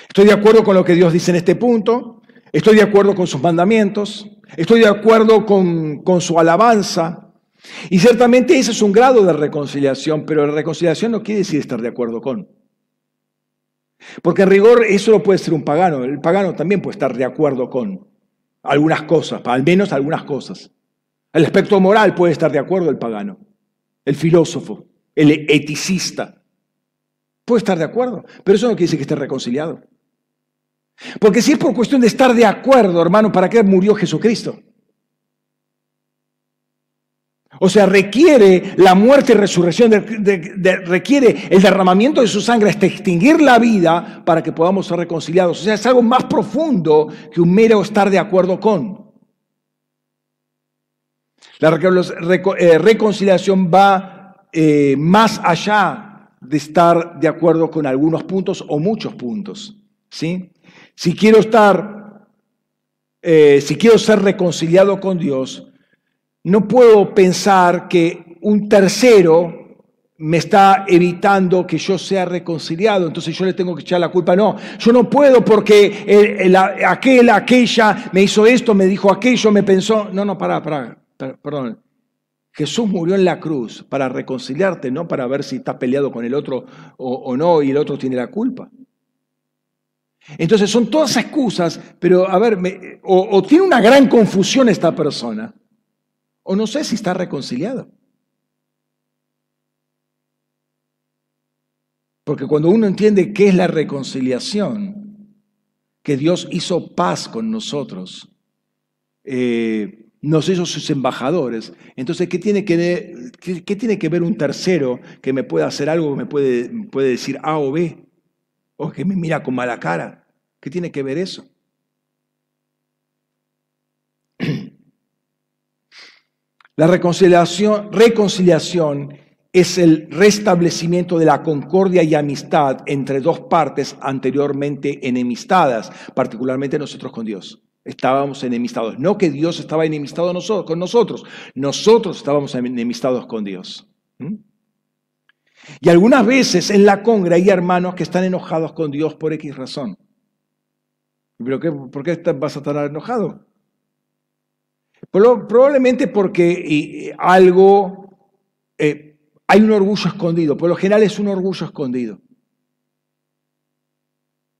Estoy de acuerdo con lo que Dios dice en este punto, estoy de acuerdo con sus mandamientos, estoy de acuerdo con, su alabanza. Y ciertamente ese es un grado de reconciliación, pero la reconciliación no quiere decir estar de acuerdo con. Porque en rigor eso lo puede ser un pagano. El pagano también puede estar de acuerdo con algunas cosas, al menos algunas cosas. El aspecto moral puede estar de acuerdo el pagano, el filósofo el eticista. Puede estar de acuerdo, pero eso no quiere decir que esté reconciliado. Porque si es por cuestión de estar de acuerdo, hermano, ¿para qué murió Jesucristo? O sea, requiere la muerte y resurrección, requiere el derramamiento de su sangre hasta extinguir la vida para que podamos ser reconciliados. O sea, es algo más profundo que un mero estar de acuerdo con. La eh, reconciliación va eh, más allá de estar de acuerdo con algunos puntos o muchos puntos. ¿sí? Si quiero estar, eh, si quiero ser reconciliado con Dios, no puedo pensar que un tercero me está evitando que yo sea reconciliado, entonces yo le tengo que echar la culpa. No, yo no puedo porque aquel, aquella me hizo esto, me dijo aquello, me pensó. No, no, para, para, perdón. Jesús murió en la cruz para reconciliarte, no para ver si estás peleado con el otro o, no y el otro tiene la culpa. Entonces son todas excusas, pero a ver, o, tiene una gran confusión esta persona, o no sé si está reconciliado. Porque cuando uno entiende qué es la reconciliación, que Dios hizo paz con nosotros, eh, nos hizo sus embajadores. Entonces, ¿qué tiene que, tiene que ver un tercero que me pueda hacer algo, que me puede, puede decir A o B? O que me mira con mala cara. ¿Qué tiene que ver eso? La reconciliación, es el restablecimiento de la concordia y amistad entre dos partes anteriormente enemistadas, particularmente nosotros con Dios. estábamos enemistados. No que Dios estaba enemistado con nosotros, nosotros estábamos enemistados con Dios. Y algunas veces en la congre hay hermanos que están enojados con Dios por X razón. ¿Pero qué, por qué vas a estar enojado? Probablemente porque algo, eh, hay un orgullo escondido, por lo general es un orgullo escondido.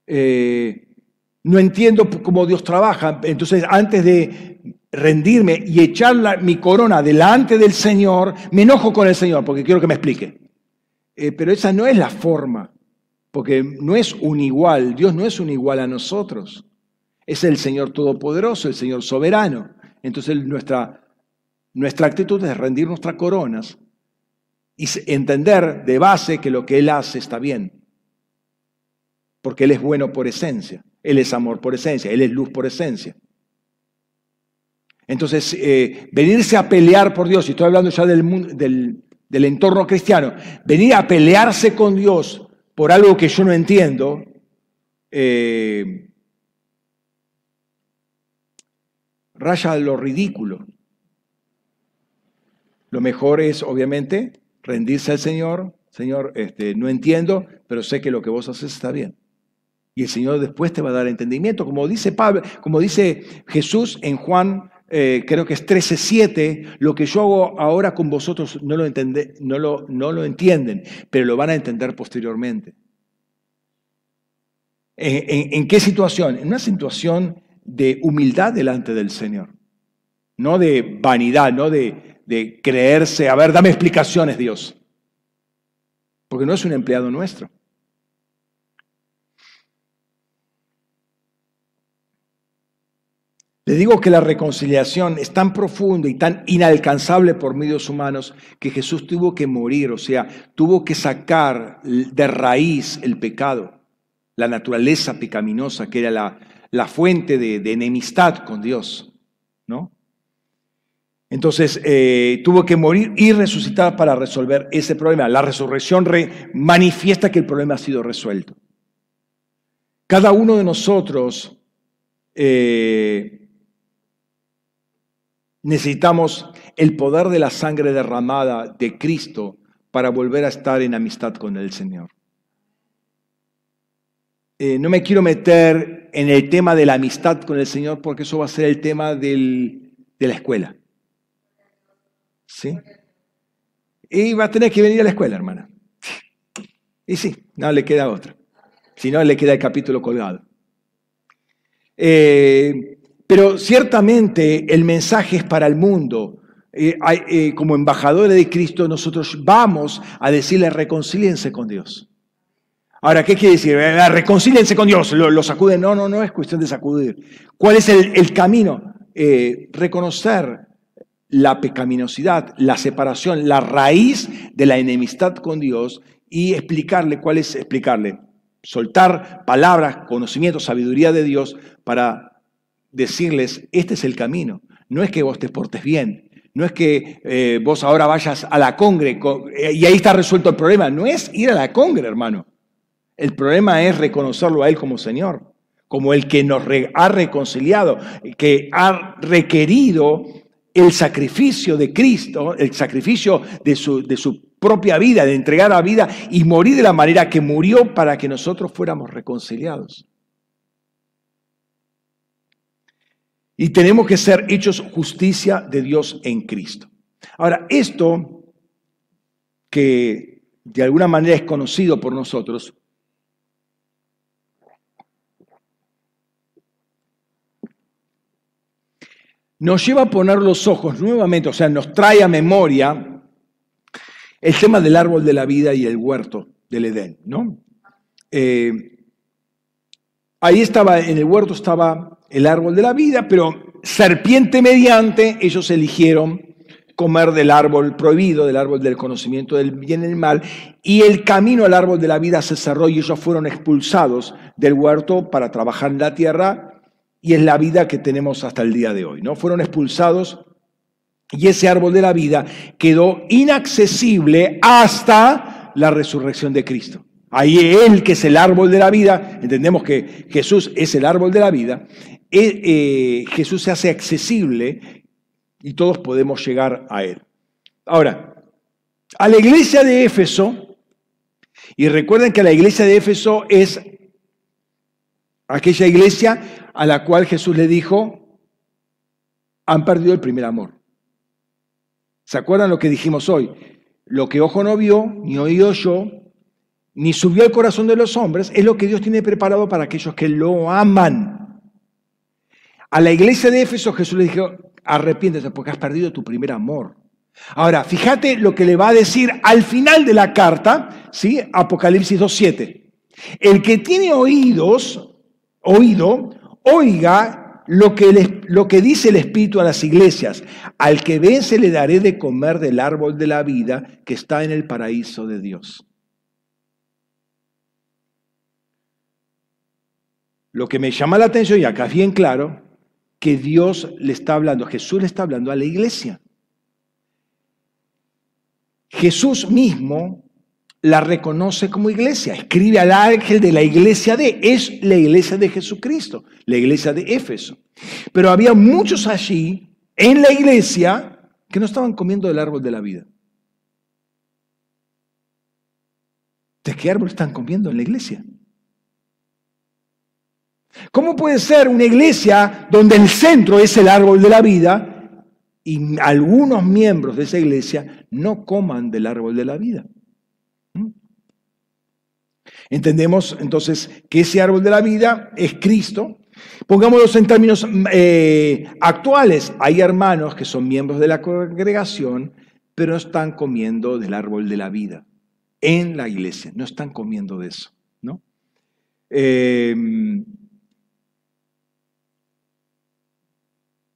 Eh, no entiendo cómo Dios trabaja, entonces antes de rendirme y echar mi corona delante del Señor, me enojo con el Señor porque quiero que me explique. Eh, pero esa no es la forma, porque no es un igual, Dios no es un igual a nosotros. Es el Señor Todopoderoso, el Señor Soberano. Entonces nuestra, nuestra actitud es rendir nuestras coronas y entender de base que lo que Él hace está bien. Porque Él es bueno por esencia, Él es amor por esencia, Él es luz por esencia. Entonces, eh, venirse a pelear por Dios, y estoy hablando ya del, del, entorno cristiano, venir a pelearse con Dios por algo que yo no entiendo, eh, raya lo ridículo. Lo mejor es, obviamente, rendirse al Señor. Señor, este, no entiendo, pero sé que lo que vos haces está bien. Y el Señor después te va a dar entendimiento. Como dice, Pablo, como dice Jesús en Juan, eh, creo que es 13.7, lo que yo hago ahora con vosotros no lo, no, lo, no lo entienden, pero lo van a entender posteriormente. en qué situación? En una situación de humildad delante del Señor, no de vanidad, no de, creerse, a ver, dame explicaciones Dios, porque no es un empleado nuestro. Le digo que la reconciliación es tan profunda y tan inalcanzable por medios humanos que Jesús tuvo que morir, o sea, tuvo que sacar de raíz el pecado, la naturaleza pecaminosa que era la, la fuente de, enemistad con Dios, ¿no? Entonces eh, tuvo que morir y resucitar para resolver ese problema. La resurrección manifiesta que el problema ha sido resuelto. Cada uno de nosotros eh, necesitamos el poder de la sangre derramada de Cristo para volver a estar en amistad con el Señor. Eh, no me quiero meter en el tema de la amistad con el Señor porque eso va a ser el tema de la escuela. ¿Sí? Y va a tener que venir a la escuela, hermana. Y sí, no le queda otra. Si no, le queda el capítulo colgado. Eh, pero ciertamente el mensaje es para el mundo. Eh, como embajadores de Cristo, nosotros vamos a decirle reconcíliense con Dios. Ahora, ¿qué quiere decir? Eh, reconcílense con Dios, lo, sacuden. No, no, no es cuestión de sacudir. ¿Cuál es el, camino? Eh, reconocer la pecaminosidad, la separación, la raíz de la enemistad con Dios y explicarle cuál es, explicarle, soltar palabras, conocimiento, sabiduría de Dios para decirles, este es el camino. No es que vos te portes bien, no es que eh, vos ahora vayas a la congre y ahí está resuelto el problema. No es ir a la congre, hermano. El problema es reconocerlo a Él como Señor, como el que nos ha reconciliado, que ha requerido el sacrificio de Cristo, el sacrificio de su, de su propia vida, de entregar la vida y morir de la manera que murió para que nosotros fuéramos reconciliados. Y tenemos que ser hechos justicia de Dios en Cristo. Ahora, esto que de alguna manera es conocido por nosotros, nos lleva a poner los ojos nuevamente, o sea, nos trae a memoria el tema del árbol de la vida y el huerto del Edén, ¿no? Eh, ahí estaba, en el huerto estaba el árbol de la vida, pero serpiente mediante, ellos eligieron comer del árbol prohibido, del árbol del conocimiento del bien y del mal, y el camino al árbol de la vida se cerró y ellos fueron expulsados del huerto para trabajar en la tierra y es la vida que tenemos hasta el día de hoy. ¿no? Fueron expulsados y ese árbol de la vida quedó inaccesible hasta la resurrección de Cristo. Ahí Él, que es el árbol de la vida, entendemos que Jesús es el árbol de la vida, eh, eh, Jesús se hace accesible y todos podemos llegar a Él. Ahora, a la iglesia de Éfeso, y recuerden que la iglesia de Éfeso es aquella iglesia a la cual Jesús le dijo, han perdido el primer amor. ¿Se acuerdan lo que dijimos hoy? Lo que ojo no vio, ni oído yo, ni subió al corazón de los hombres, es lo que Dios tiene preparado para aquellos que lo aman. A la iglesia de Éfeso Jesús le dijo, arrepiéntete porque has perdido tu primer amor. Ahora, fíjate lo que le va a decir al final de la carta, ¿sí? Apocalipsis 2.7. El que tiene oídos, oído, oiga lo que, lo que dice el Espíritu a las iglesias. Al que vence le daré de comer del árbol de la vida que está en el paraíso de Dios. Lo que me llama la atención, y acá es bien claro, que Dios le está hablando, Jesús le está hablando a la iglesia. Jesús mismo la reconoce como iglesia, escribe al ángel de la iglesia de, es la iglesia de Jesucristo, la iglesia de Éfeso. Pero había muchos allí en la iglesia que no estaban comiendo del árbol de la vida. ¿De qué árbol están comiendo en la iglesia? ¿Cómo puede ser una iglesia donde el centro es el árbol de la vida y algunos miembros de esa iglesia no coman del árbol de la vida? Entendemos entonces que ese árbol de la vida es Cristo. Pongámoslo en términos eh, actuales. Hay hermanos que son miembros de la congregación, pero no están comiendo del árbol de la vida en la iglesia. No están comiendo de eso. ¿no? Eh,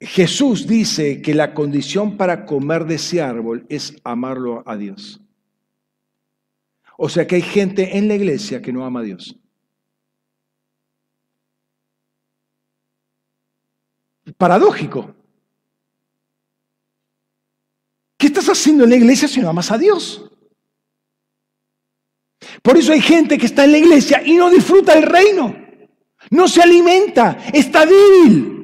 Jesús dice que la condición para comer de ese árbol es amarlo a Dios. O sea que hay gente en la iglesia que no ama a Dios. Paradójico. ¿Qué estás haciendo en la iglesia si no amas a Dios? Por eso hay gente que está en la iglesia y no disfruta el reino. No se alimenta, está débil.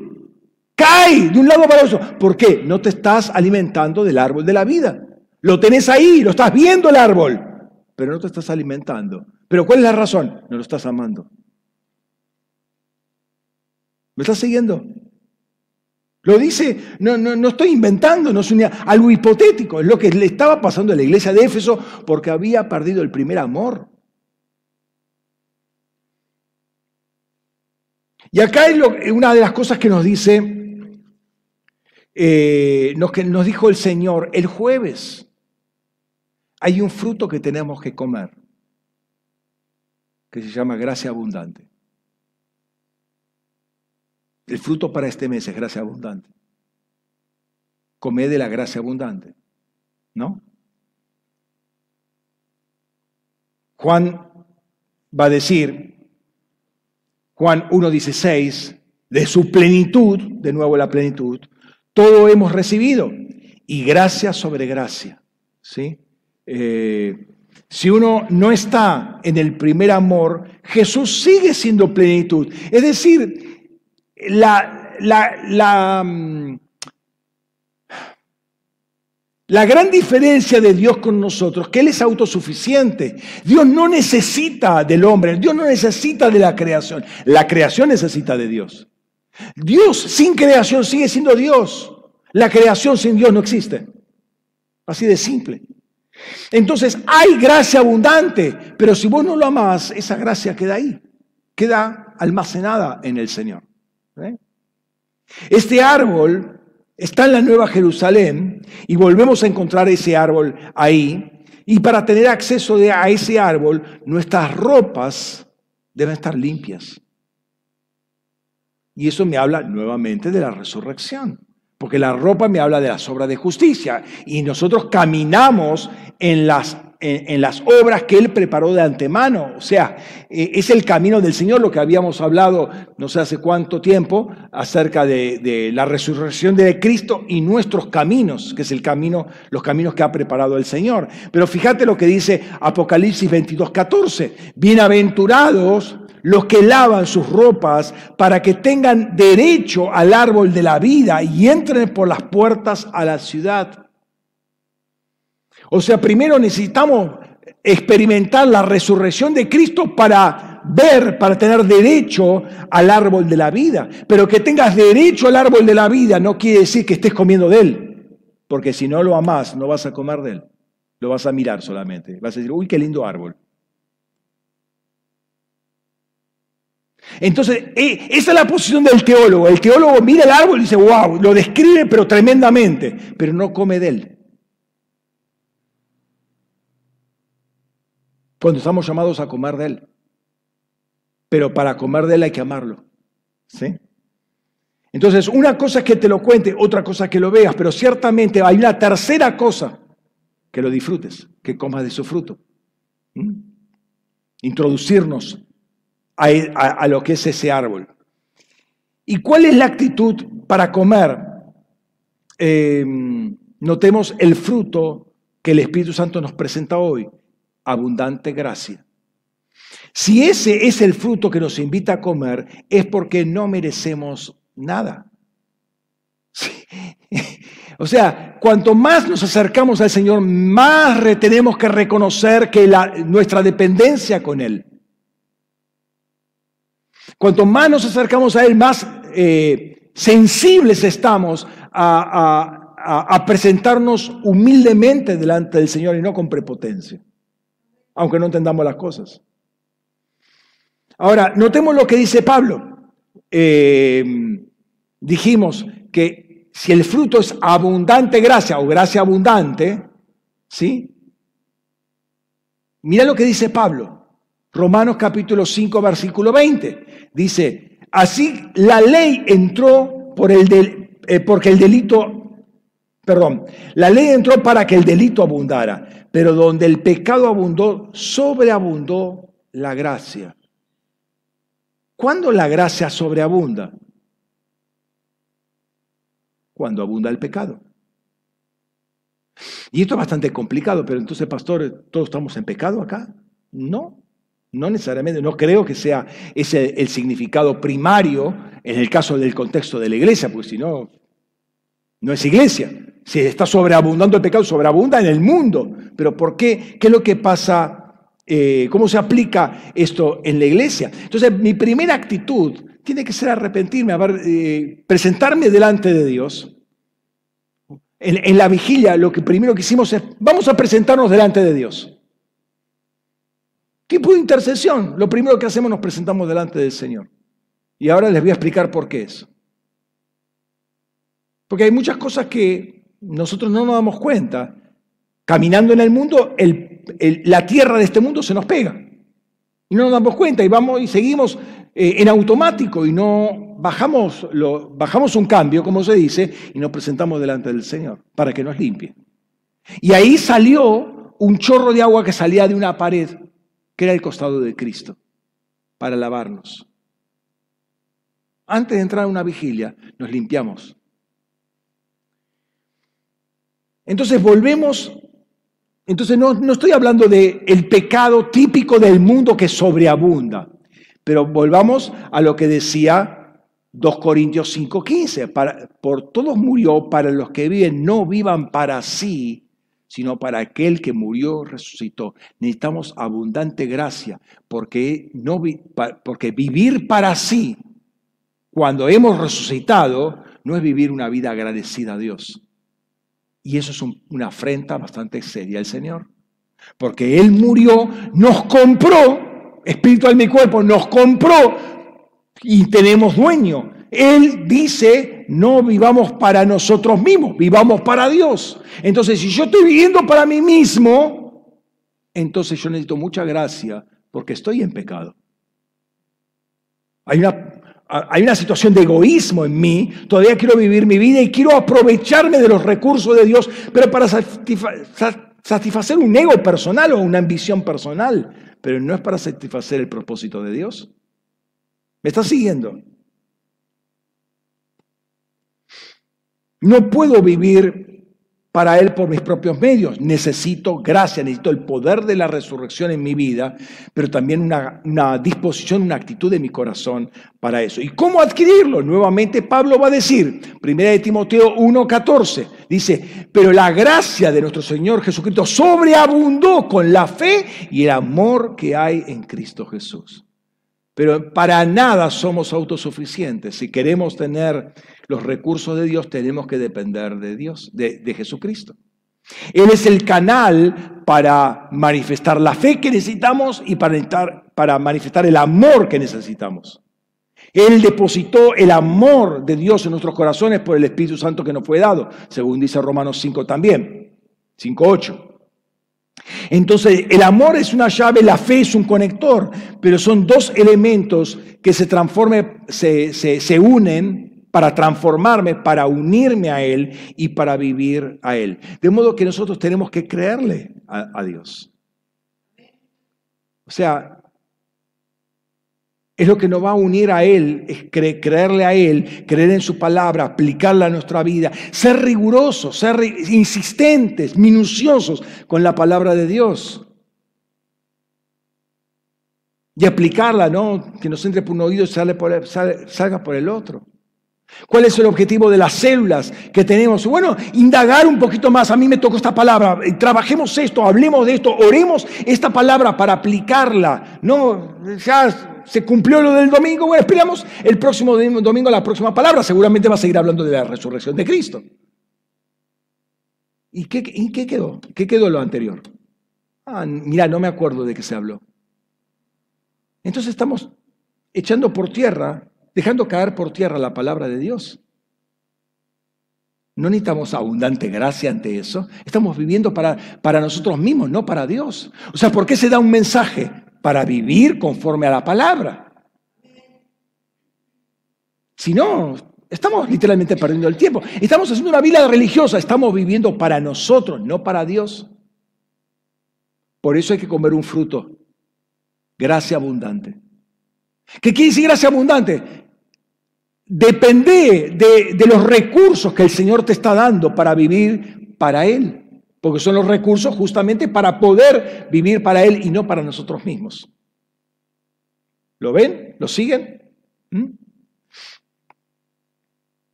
Cae de un lado para otro. ¿Por qué? No te estás alimentando del árbol de la vida. Lo tenés ahí, lo estás viendo el árbol, pero no te estás alimentando. ¿Pero cuál es la razón? No lo estás amando. ¿Me estás siguiendo? Lo dice, no, no, no estoy inventando, no es algo hipotético, es lo que le estaba pasando a la iglesia de Éfeso porque había perdido el primer amor. Y acá es una de las cosas que nos dice eh, que nos dijo el Señor el jueves, hay un fruto que tenemos que comer, que se llama gracia abundante. El fruto para este mes es gracia abundante. Come de la gracia abundante, ¿no? Juan va a decir, Juan 1.16, de su plenitud, de nuevo la plenitud, todo hemos recibido y gracia sobre gracia. ¿sí? Eh, si uno no está en el primer amor, Jesús sigue siendo plenitud. Es decir, la, la, la, mm, la gran diferencia de Dios con nosotros, que Él es autosuficiente. Dios no necesita del hombre, Dios no necesita de la creación. La creación necesita de Dios. Dios sin creación sigue siendo Dios. La creación sin Dios no existe. Así de simple. Entonces hay gracia abundante, pero si vos no lo amás, esa gracia queda ahí, queda almacenada en el Señor. ¿eh? Este árbol está en la Nueva Jerusalén y volvemos a encontrar ese árbol ahí. Y para tener acceso a ese árbol, nuestras ropas deben estar limpias. Y eso me habla nuevamente de la resurrección, porque la ropa me habla de las obras de justicia y nosotros caminamos en las, en, las obras que Él preparó de antemano. O sea, eh, es el camino del Señor, lo que habíamos hablado no sé hace cuánto tiempo acerca de, de la resurrección de Cristo y nuestros caminos, que es el camino, los caminos que ha preparado el Señor. Pero fíjate lo que dice Apocalipsis 22, 14. Bienaventurados los que lavan sus ropas para que tengan derecho al árbol de la vida y entren por las puertas a la ciudad. O sea, primero necesitamos experimentar la resurrección de Cristo para ver, para tener derecho al árbol de la vida. Pero que tengas derecho al árbol de la vida no quiere decir que estés comiendo de él. Porque si no lo amás, no vas a comer de él. Lo vas a mirar solamente. Vas a decir, uy, qué lindo árbol. Entonces, e, esa es la posición del teólogo. El teólogo mira el árbol y dice, wow, lo describe pero tremendamente, pero no come de él. Cuando estamos llamados a comer de él. Pero para comer de él hay que amarlo. ¿Sí? Entonces, una cosa es que te lo cuente, otra cosa es que lo veas, pero ciertamente hay una tercera cosa, que lo disfrutes, que comas de su fruto. Introducirnos a, lo que es ese árbol. ¿Y cuál es la actitud para comer? Eh, notemos el fruto que el Espíritu Santo nos presenta hoy, abundante gracia. Si ese es el fruto que nos invita a comer, es porque no merecemos nada. [LAUGHS] O sea, cuanto más nos acercamos al Señor, más tenemos que reconocer que nuestra dependencia con Él. Cuanto más nos acercamos a Él, más eh, sensibles estamos a, presentarnos humildemente delante del Señor y no con prepotencia, aunque no entendamos las cosas. Ahora, notemos lo que dice Pablo. Eh, dijimos que si el fruto es abundante gracia o gracia abundante, ¿sí? Mira lo que dice Pablo. Romanos capítulo 5, versículo 20. Dice, así la ley entró por el del, eh, porque el delito, perdón, la ley entró para que el delito abundara, pero donde el pecado abundó, sobreabundó la gracia. ¿Cuándo la gracia sobreabunda? Cuando abunda el pecado. Y esto es bastante complicado, pero entonces, pastor, ¿todos estamos en pecado acá? No. No necesariamente, no creo que sea ese el significado primario en el caso del contexto de la iglesia, porque si no, no es iglesia. Si está sobreabundando el pecado, sobreabunda en el mundo. Pero ¿por qué? ¿Qué es lo que pasa? Eh, ¿Cómo se aplica esto en la iglesia? Entonces, mi primera actitud tiene que ser arrepentirme, eh, presentarme delante de Dios. En, en la vigilia, lo que primero que hicimos es, vamos a presentarnos delante de Dios. Tipo de intercesión. Lo primero que hacemos nos presentamos delante del Señor. Y ahora les voy a explicar por qué es. Porque hay muchas cosas que nosotros no nos damos cuenta. Caminando en el mundo, la tierra de este mundo se nos pega. Y no nos damos cuenta y vamos y seguimos eh, en automático y no bajamos, bajamos un cambio, como se dice, y nos presentamos delante del Señor para que nos limpie. Y ahí salió un chorro de agua que salía de una pared que era el costado de Cristo, para lavarnos. Antes de entrar a una vigilia, nos limpiamos. Entonces volvemos, entonces no, no estoy hablando del el pecado típico del mundo que sobreabunda, pero volvamos a lo que decía 2 Corintios 5:15, por todos murió para los que viven, no vivan para sí, sino para aquel que murió, resucitó. Necesitamos abundante gracia, porque, no, porque vivir para sí, cuando hemos resucitado, no es vivir una vida agradecida a Dios. Y eso es una afrenta bastante seria al Señor. Porque Él murió, nos compró, espiritual mi cuerpo, nos compró y tenemos dueño. Él dice, no vivamos para nosotros mismos, vivamos para Dios. Entonces, si yo estoy viviendo para mí mismo, entonces yo necesito mucha gracia porque estoy en pecado. Hay una, hay una situación de egoísmo en mí, todavía quiero vivir mi vida y quiero aprovecharme de los recursos de Dios, pero para satisfacer un ego personal o una ambición personal, pero no es para satisfacer el propósito de Dios. ¿Me estás siguiendo? No puedo vivir para Él por mis propios medios. Necesito gracia, necesito el poder de la resurrección en mi vida, pero también una, disposición, una actitud de mi corazón para eso. ¿Y cómo adquirirlo? Nuevamente Pablo va a decir, 1 de Timoteo 1.14, dice, pero la gracia de nuestro Señor Jesucristo sobreabundó con la fe y el amor que hay en Cristo Jesús. Pero para nada somos autosuficientes. Si queremos tener los recursos de Dios, tenemos que depender de Dios, de, Jesucristo. Él es el canal para manifestar la fe que necesitamos y para, para manifestar el amor que necesitamos. Él depositó el amor de Dios en nuestros corazones por el Espíritu Santo que nos fue dado, según dice Romanos 5 también, 5.8. Entonces, el amor es una llave, la fe es un conector, pero son dos elementos que se transformen, se, se, unen para transformarme, para unirme a Él y para vivir a Él. De modo que nosotros tenemos que creerle a, a Dios. O sea, es lo que nos va a unir a Él, es creerle a Él, creer en su palabra, aplicarla a nuestra vida, ser rigurosos, ser insistentes, minuciosos con la palabra de Dios. Y aplicarla, ¿no? Que nos entre por un oído y salga por el otro. ¿Cuál es el objetivo de las células que tenemos? Bueno, indagar un poquito más. A mí me tocó esta palabra. Eh, trabajemos esto, hablemos de esto, oremos esta palabra para aplicarla. No, ya se cumplió lo del domingo, bueno, esperamos el próximo domingo la próxima palabra, seguramente va a seguir hablando de la resurrección de Cristo. ¿Y qué, qué quedó? ¿Qué quedó lo anterior? Ah, mira, no me acuerdo de qué se habló. Entonces estamos echando por tierra, dejando caer por tierra la palabra de Dios. No necesitamos abundante gracia ante eso. Estamos viviendo para, para nosotros mismos, no para Dios. O sea, ¿por qué se da un mensaje? para vivir conforme a la palabra. Si no, estamos literalmente perdiendo el tiempo. Estamos haciendo una vida religiosa, estamos viviendo para nosotros, no para Dios. Por eso hay que comer un fruto, gracia abundante. ¿Qué quiere decir gracia abundante? Depende de, los recursos que el Señor te está dando para vivir para Él porque son los recursos justamente para poder vivir para Él y no para nosotros mismos. ¿Lo ven? ¿Lo siguen? ¿Mm?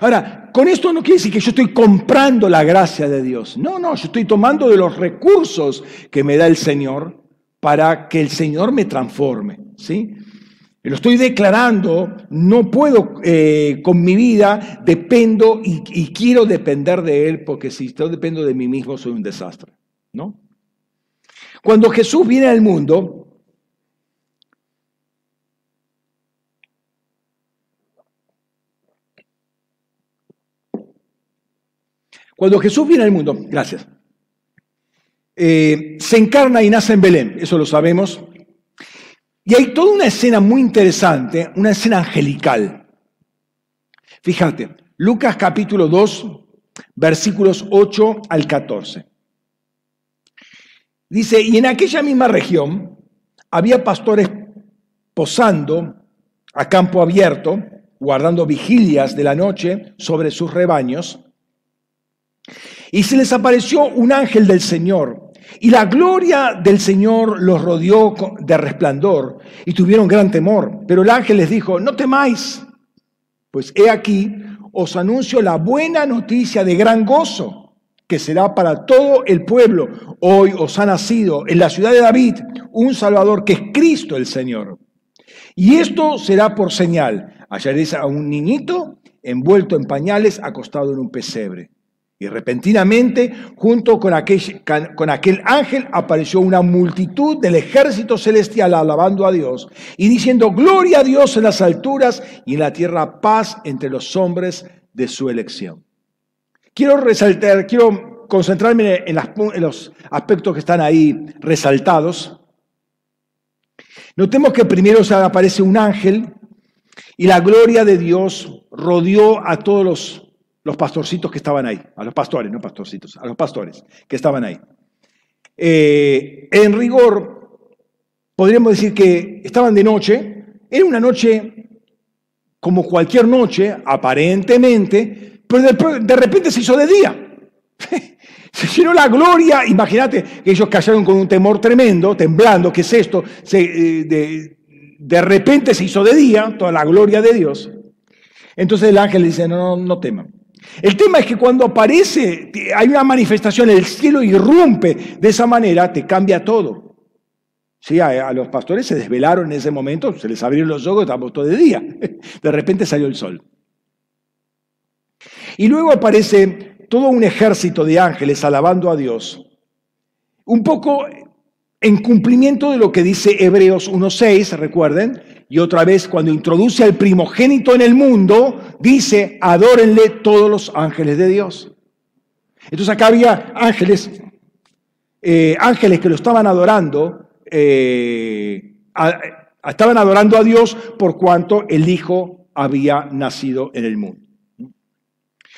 Ahora, con esto no quiere decir que yo estoy comprando la gracia de Dios. No, no, yo estoy tomando de los recursos que me da el Señor para que el Señor me transforme. ¿sí? Lo estoy declarando, no puedo eh, con mi vida, dependo y, quiero depender de Él, porque si yo dependo de mí mismo soy un desastre. ¿no? Cuando Jesús viene al mundo, cuando Jesús viene al mundo, gracias, eh, se encarna y nace en Belén, eso lo sabemos, y hay toda una escena muy interesante, una escena angelical. Fíjate, Lucas capítulo 2, versículos 8 al 14. Dice, y en aquella misma región había pastores posando a campo abierto, guardando vigilias de la noche sobre sus rebaños, y se les apareció un ángel del Señor y la gloria del Señor los rodeó de resplandor y tuvieron gran temor. Pero el ángel les dijo, no temáis, pues he aquí, os anuncio la buena noticia de gran gozo, que será para todo el pueblo. Hoy os ha nacido en la ciudad de David un Salvador que es Cristo el Señor. Y esto será por señal. Hallaréis a un niñito envuelto en pañales acostado en un pesebre. Y repentinamente, junto con aquel, con aquel, ángel, apareció una multitud del ejército celestial alabando a Dios y diciendo, gloria a Dios en las alturas y en la tierra paz entre los hombres de su elección. Quiero resaltar, quiero concentrarme en, los aspectos que están ahí resaltados. Notemos que primero aparece un ángel y la gloria de Dios rodeó a todos los los pastorcitos que estaban ahí, a los pastores, no pastorcitos, a los pastores que estaban ahí. Eh, en rigor, podríamos decir que estaban de noche, era una noche como cualquier noche, aparentemente, pero de, repente se hizo de día. [LAUGHS] Se llenó la gloria, imagínate que ellos cayeron con un temor tremendo, temblando, ¿qué es esto? Eh, de, de, repente se hizo de día, toda la gloria de Dios. Entonces el ángel dice, no, no, no teman. El tema es que cuando aparece, hay una manifestación, el cielo irrumpe de esa manera, te cambia todo. Sí, a, los pastores se desvelaron en ese momento, se les abrieron los ojos, estábamos todo de día. [LAUGHS] De repente salió el sol. Y luego aparece todo un ejército de ángeles alabando a Dios, un poco en cumplimiento de lo que dice Hebreos 1.6, recuerden, y otra vez cuando introduce al primogénito en el mundo, dice, adórenle todos los ángeles de Dios. Entonces acá había ángeles, eh, ángeles que lo estaban adorando, eh, estaban adorando a Dios por cuanto el Hijo había nacido en el mundo.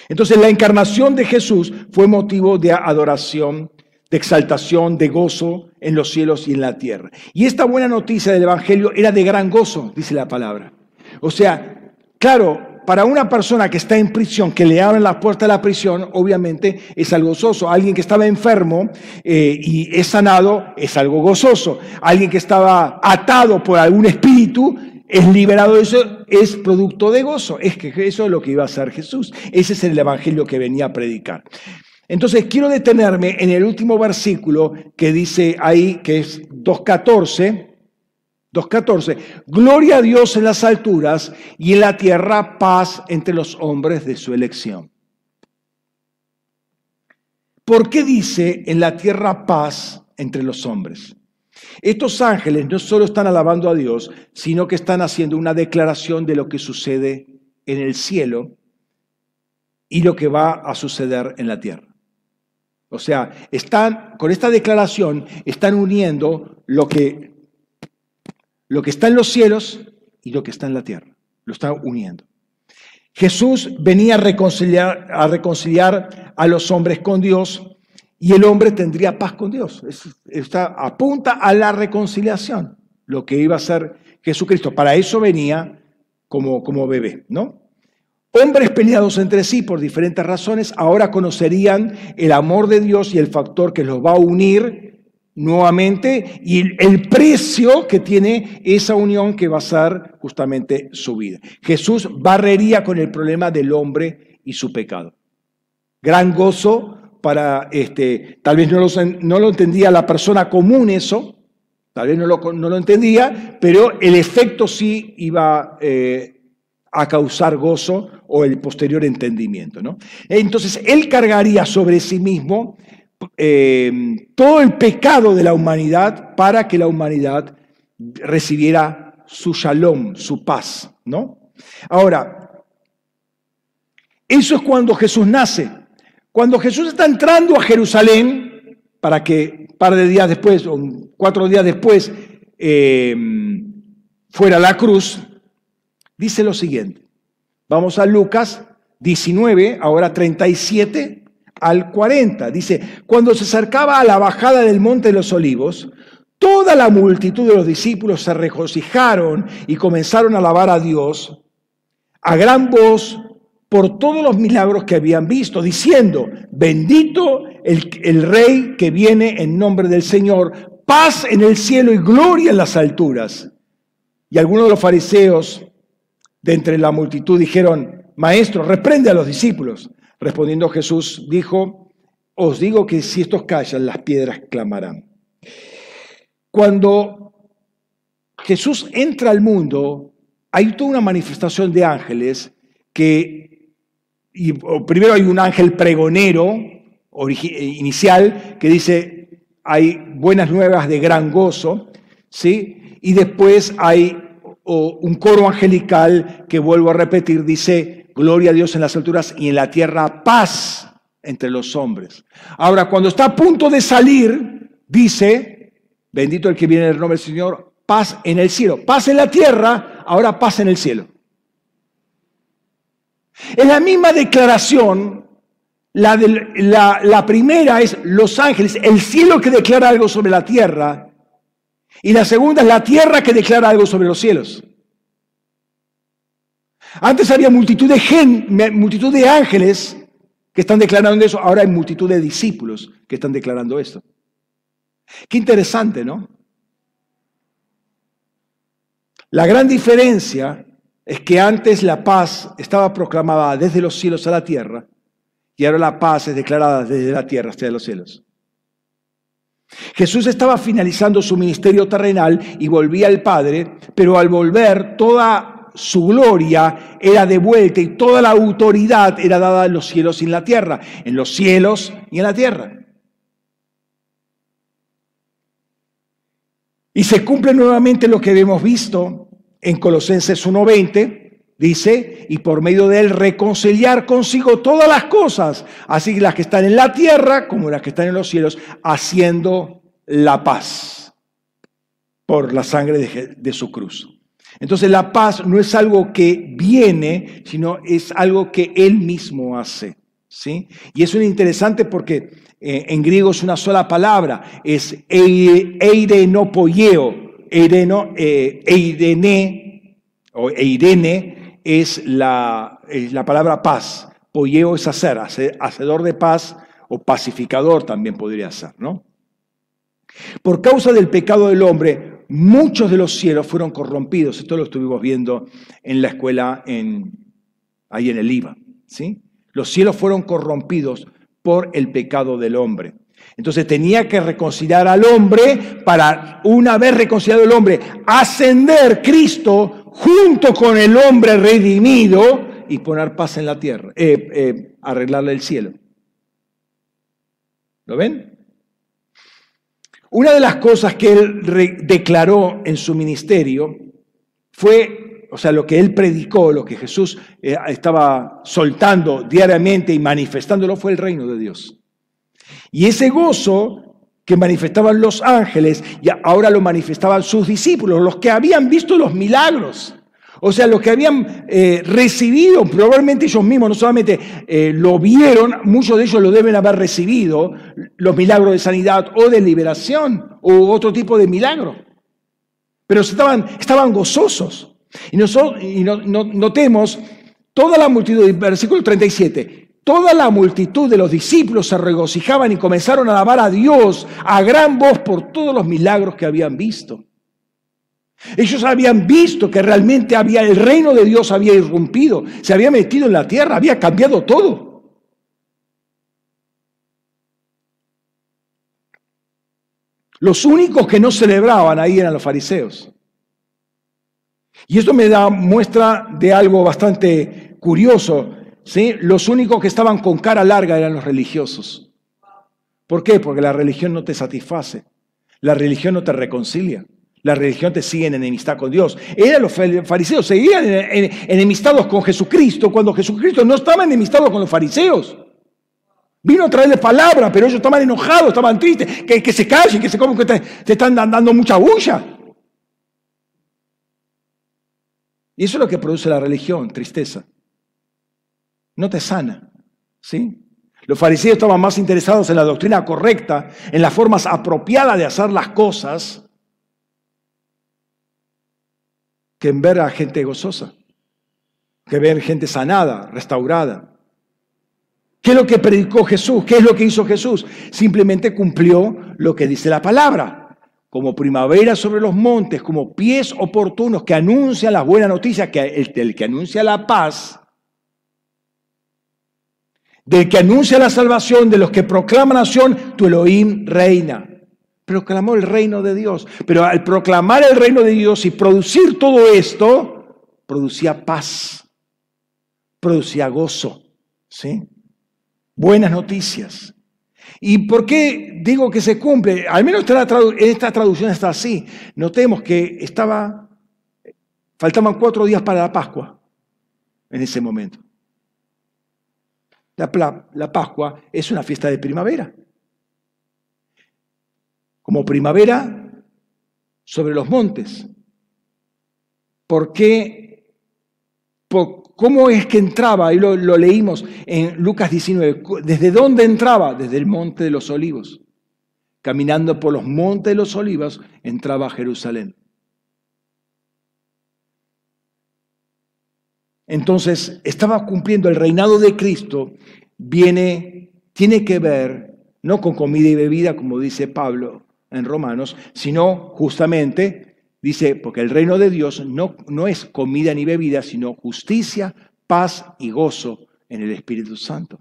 Entonces la encarnación de Jesús fue motivo de adoración, de exaltación, de gozo en los cielos y en la tierra. Y esta buena noticia del Evangelio era de gran gozo, dice la palabra. O sea, claro, para una persona que está en prisión, que le abren la puerta de la prisión, obviamente es algo gozoso. Alguien que estaba enfermo eh, y es sanado es algo gozoso. Alguien que estaba atado por algún espíritu es liberado de eso, es producto de gozo. Es que eso es lo que iba a hacer Jesús. Ese es el evangelio que venía a predicar. Entonces quiero detenerme en el último versículo que dice ahí, que es 2.14. 2.14, gloria a Dios en las alturas y en la tierra paz entre los hombres de su elección. ¿Por qué dice en la tierra paz entre los hombres? Estos ángeles no solo están alabando a Dios, sino que están haciendo una declaración de lo que sucede en el cielo y lo que va a suceder en la tierra. O sea, están con esta declaración están uniendo lo que lo que está en los cielos y lo que está en la tierra. Lo están uniendo. Jesús venía a reconciliar, a reconciliar a los hombres con Dios y el hombre tendría paz con Dios. Está, apunta a la reconciliación, lo que iba a ser Jesucristo. Para eso venía como, como bebé, ¿no? Hombres peleados entre sí por diferentes razones, ahora conocerían el amor de Dios y el factor que los va a unir nuevamente y el precio que tiene esa unión que va a ser justamente su vida. Jesús barrería con el problema del hombre y su pecado. Gran gozo para, este, tal vez no lo, entendía la persona común eso, tal vez no lo, no lo entendía, pero el efecto sí iba eh, a causar gozo o el posterior entendimiento. ¿no? Entonces, él cargaría sobre sí mismo eh, todo el pecado de la humanidad para que la humanidad recibiera su shalom, su paz. ¿no? Ahora, eso es cuando Jesús nace. Cuando Jesús está entrando a Jerusalén, para que un par de días después, o cuatro días después, eh, fuera a la cruz, dice lo siguiente. Vamos a Lucas 19, ahora 37 al 40. Dice, cuando se acercaba a la bajada del monte de los olivos, toda la multitud de los discípulos se regocijaron y comenzaron a alabar a Dios a gran voz por todos los milagros que habían visto, diciendo, bendito el, rey que viene en nombre del Señor, paz en el cielo y gloria en las alturas. Y algunos de los fariseos de entre la multitud dijeron, maestro, reprende a los discípulos. Respondiendo Jesús dijo, os digo que si estos callan, las piedras clamarán. Cuando Jesús entra al mundo, hay toda una manifestación de ángeles que y primero hay un ángel pregonero inicial que dice, hay buenas nuevas de gran gozo, ¿sí? Y después hay un coro angelical que vuelvo a repetir, dice, gloria a Dios en las alturas y en la tierra paz entre los hombres. Ahora, cuando está a punto de salir, dice, bendito el que viene en el nombre del Señor, paz en el cielo, paz en la tierra, ahora paz en el cielo. Es la misma declaración, la, la, primera es los ángeles, el cielo que declara algo sobre la tierra, y la segunda es la tierra que declara algo sobre los cielos. Antes había multitud de, gen, multitud de ángeles que están declarando eso, ahora hay multitud de discípulos que están declarando esto. Qué interesante, ¿no? La gran diferencia es que antes la paz estaba proclamada desde los cielos a la tierra y ahora la paz es declarada desde la tierra hasta los cielos. Jesús estaba finalizando su ministerio terrenal y volvía al Padre, pero al volver toda su gloria era devuelta y toda la autoridad era dada en los cielos y en la tierra, en los cielos y en la tierra. Y se cumple nuevamente lo que hemos visto en Colosenses 1.20, dice, y por medio de él reconciliar consigo todas las cosas, así las que están en la tierra como las que están en los cielos, haciendo la paz por la sangre de, su cruz. Entonces la paz no es algo que viene, sino es algo que él mismo hace. ¿sí? Y es interesante porque eh, en griego es una sola palabra, es eirenopoieo. Eireno, eh, eirene, o eirene es la, la palabra paz. Poieo es hacer, hacedor de paz o pacificador también podría ser, ¿no? Por causa del pecado del hombre, muchos de los cielos fueron corrompidos. Esto lo estuvimos viendo en la escuela en, ahí en el IVA. ¿sí? Los cielos fueron corrompidos por el pecado del hombre. Entonces tenía que reconciliar al hombre para, una vez reconciliado el hombre, ascender Cristo junto con el hombre redimido y poner paz en la tierra, eh, eh, arreglarle el cielo. ¿Lo ven? Una de las cosas que él declaró en su ministerio fue, o sea, lo que él predicó, lo que Jesús eh, estaba soltando diariamente y manifestándolo fue el reino de Dios. Y ese gozo que manifestaban los ángeles, y ahora lo manifestaban sus discípulos, los que habían visto los milagros. O sea, los que habían eh, recibido, probablemente ellos mismos no solamente eh, lo vieron, muchos de ellos lo deben haber recibido, los milagros de sanidad o de liberación o otro tipo de milagro. Pero estaban, estaban gozosos. Y, nosotros, y notemos toda la multitud, versículo 37, toda la multitud de los discípulos se regocijaban y comenzaron a alabar a Dios a gran voz por todos los milagros que habían visto. Ellos habían visto que realmente había, el reino de Dios había irrumpido, se había metido en la tierra, había cambiado todo. Los únicos que no celebraban ahí eran los fariseos. Y esto me da muestra de algo bastante curioso. ¿Sí? Los únicos que estaban con cara larga eran los religiosos. ¿Por qué? Porque la religión no te satisface. La religión no te reconcilia. La religión te sigue en enemistad con Dios. Eran los fariseos, seguían enemistados con Jesucristo cuando Jesucristo no estaba enemistado con los fariseos. Vino a traerles palabra, pero ellos estaban enojados, estaban tristes, que, se callen, que se como que te, te están dando mucha bulla. Y eso es lo que produce la religión, tristeza. No te sana, ¿sí? Los fariseos estaban más interesados en la doctrina correcta, en las formas apropiadas de hacer las cosas, que en ver a gente gozosa, que ver gente sanada, restaurada. ¿Qué es lo que predicó Jesús? ¿Qué es lo que hizo Jesús? Simplemente cumplió lo que dice la palabra. Como primavera sobre los montes, como pies oportunos que anuncian las buenas noticias, que el, que anuncia la paz, del que anuncia la salvación, de los que proclaman nación, tu Elohim reina proclamó el reino de Dios. Pero al proclamar el reino de Dios y producir todo esto, producía paz, producía gozo, ¿sí? Buenas noticias. ¿Y por qué digo que se cumple? Al menos en esta traducción está así. Notemos que estaba, faltaban cuatro días para la Pascua en ese momento. La, Pascua es una fiesta de primavera como primavera sobre los montes. ¿Por qué? ¿Cómo es que entraba? Ahí lo, lo leímos en Lucas 19. ¿Desde dónde entraba? Desde el monte de los olivos. Caminando por los montes de los olivos, entraba a Jerusalén. Entonces estaba cumpliendo el reinado de Cristo, viene, tiene que ver no con comida y bebida, como dice Pablo en Romanos, sino justamente, dice, porque el reino de Dios no, no es comida ni bebida, sino justicia, paz y gozo en el Espíritu Santo.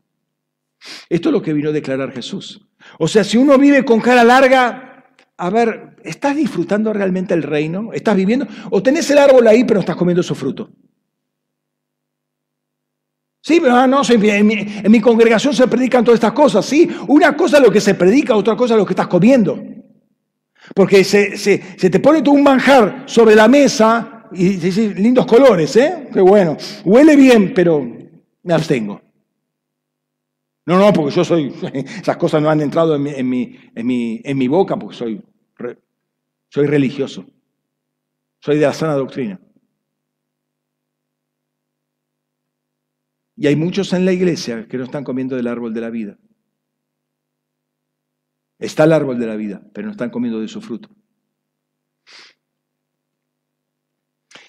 Esto es lo que vino a declarar Jesús. O sea, si uno vive con cara larga, a ver, ¿estás disfrutando realmente el reino? ¿Estás viviendo? ¿O tenés el árbol ahí pero estás comiendo su fruto? Sí, pero ah, no, en, mi, congregación se predican todas estas cosas, sí. Una cosa es lo que se predica, otra cosa es lo que estás comiendo. Porque se, se, te pone todo un manjar sobre la mesa y dices, lindos colores, ¿eh? Qué bueno. Huele bien, pero me abstengo. No, no, porque yo soy, [LAUGHS] esas cosas no han entrado en mi, en mi, en mi, en mi boca porque soy, soy religioso. Soy de la sana doctrina. Y hay muchos en la iglesia que no están comiendo del árbol de la vida. Está el árbol de la vida, pero no están comiendo de su fruto.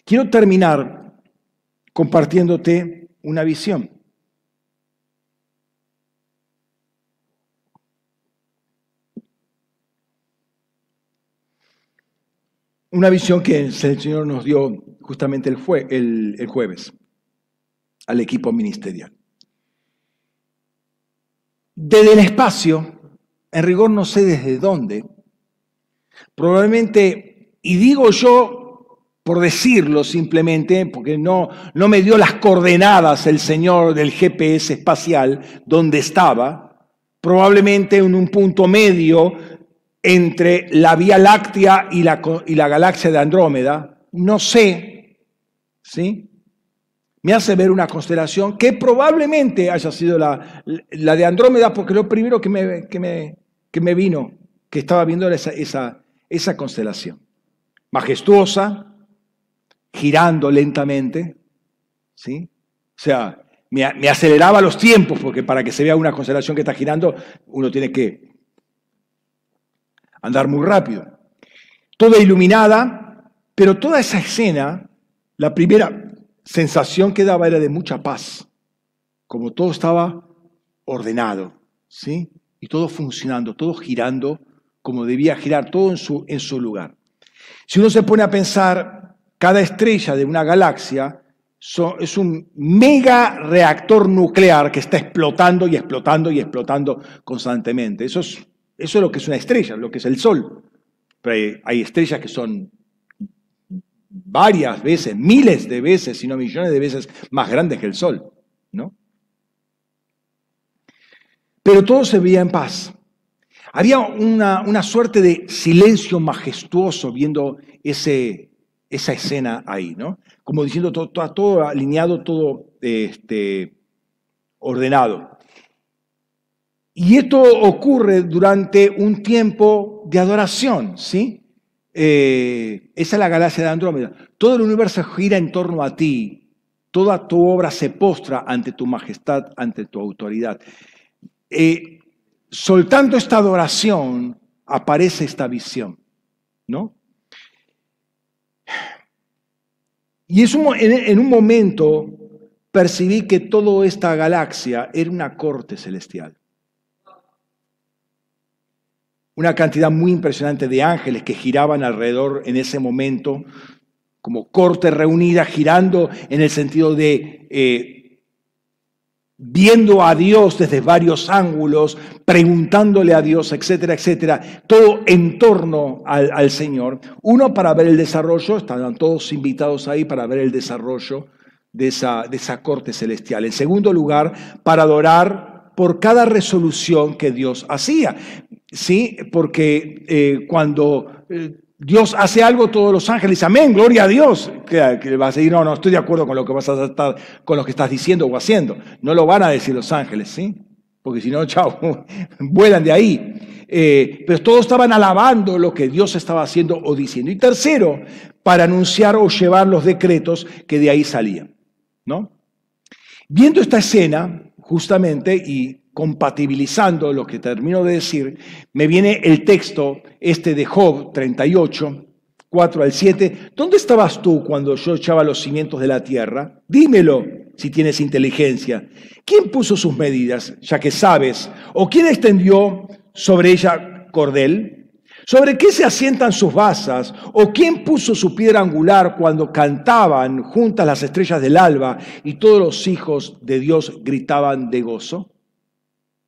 Quiero terminar compartiéndote una visión. Una visión que el Señor nos dio justamente el, jueves al equipo ministerial. Desde el espacio, en rigor no sé desde dónde, probablemente, y digo yo por decirlo simplemente, porque no, no me dio las coordenadas el señor del GPS espacial donde estaba, probablemente en un punto medio entre la Vía Láctea y la, y la galaxia de Andrómeda, no sé, ¿sí? Me hace ver una constelación que probablemente haya sido la, de Andrómeda, porque lo primero que me, que me, que me vino, que estaba viendo era esa, esa, esa constelación. Majestuosa, girando lentamente, ¿sí? O sea, me, me, aceleraba los tiempos, porque para que se vea una constelación que está girando, uno tiene que andar muy rápido. Toda iluminada, pero toda esa escena, la primera, sensación que daba era de mucha paz, como todo estaba ordenado, ¿sí? Y todo funcionando, todo girando como debía girar, todo en su, en su lugar. Si uno se pone a pensar, cada estrella de una galaxia es un mega reactor nuclear que está explotando y explotando y explotando constantemente. Eso es, eso es lo que es una estrella, lo que es el Sol. Pero hay estrellas que son varias veces, miles de veces, si no millones de veces más grandes que el Sol, ¿no? Pero todo se veía en paz. Había una, suerte de silencio majestuoso viendo ese, esa escena ahí, ¿no? Como diciendo todo, todo, alineado, todo este, ordenado. Y esto ocurre durante un tiempo de adoración, ¿sí? Eh, esa es la galaxia de Andrómeda. Todo el universo gira en torno a ti. Toda tu obra se postra ante tu majestad, ante tu autoridad. Eh, soltando esta adoración, aparece esta visión, ¿no? Y es en un momento percibí que toda esta galaxia era una corte celestial una cantidad muy impresionante de ángeles que giraban alrededor en ese momento, como corte reunida, girando en el sentido de eh, viendo a Dios desde varios ángulos, preguntándole a Dios, etcétera, etcétera, todo en torno al, al Señor. Uno para ver el desarrollo, estaban todos invitados ahí para ver el desarrollo de esa, de esa corte celestial. En segundo lugar, para adorar por cada resolución que Dios hacía. ¿Sí? Porque eh, cuando eh, Dios hace algo, todos los ángeles amén, gloria a Dios. Que, que va a decir, no, no estoy de acuerdo con lo que vas a estar, con lo que estás diciendo o haciendo. No lo van a decir los ángeles, ¿sí? Porque si no, [LAUGHS] chao, vuelan de ahí. Eh, pero todos estaban alabando lo que Dios estaba haciendo o diciendo. Y tercero, para anunciar o llevar los decretos que de ahí salían, ¿no? Viendo esta escena, justamente, y compatibilizando lo que termino de decir, me viene el texto este de Job 38, 4 al 7, ¿dónde estabas tú cuando yo echaba los cimientos de la tierra? Dímelo si tienes inteligencia. ¿Quién puso sus medidas, ya que sabes? ¿O quién extendió sobre ella cordel? ¿Sobre qué se asientan sus basas? ¿O quién puso su piedra angular cuando cantaban juntas las estrellas del alba y todos los hijos de Dios gritaban de gozo?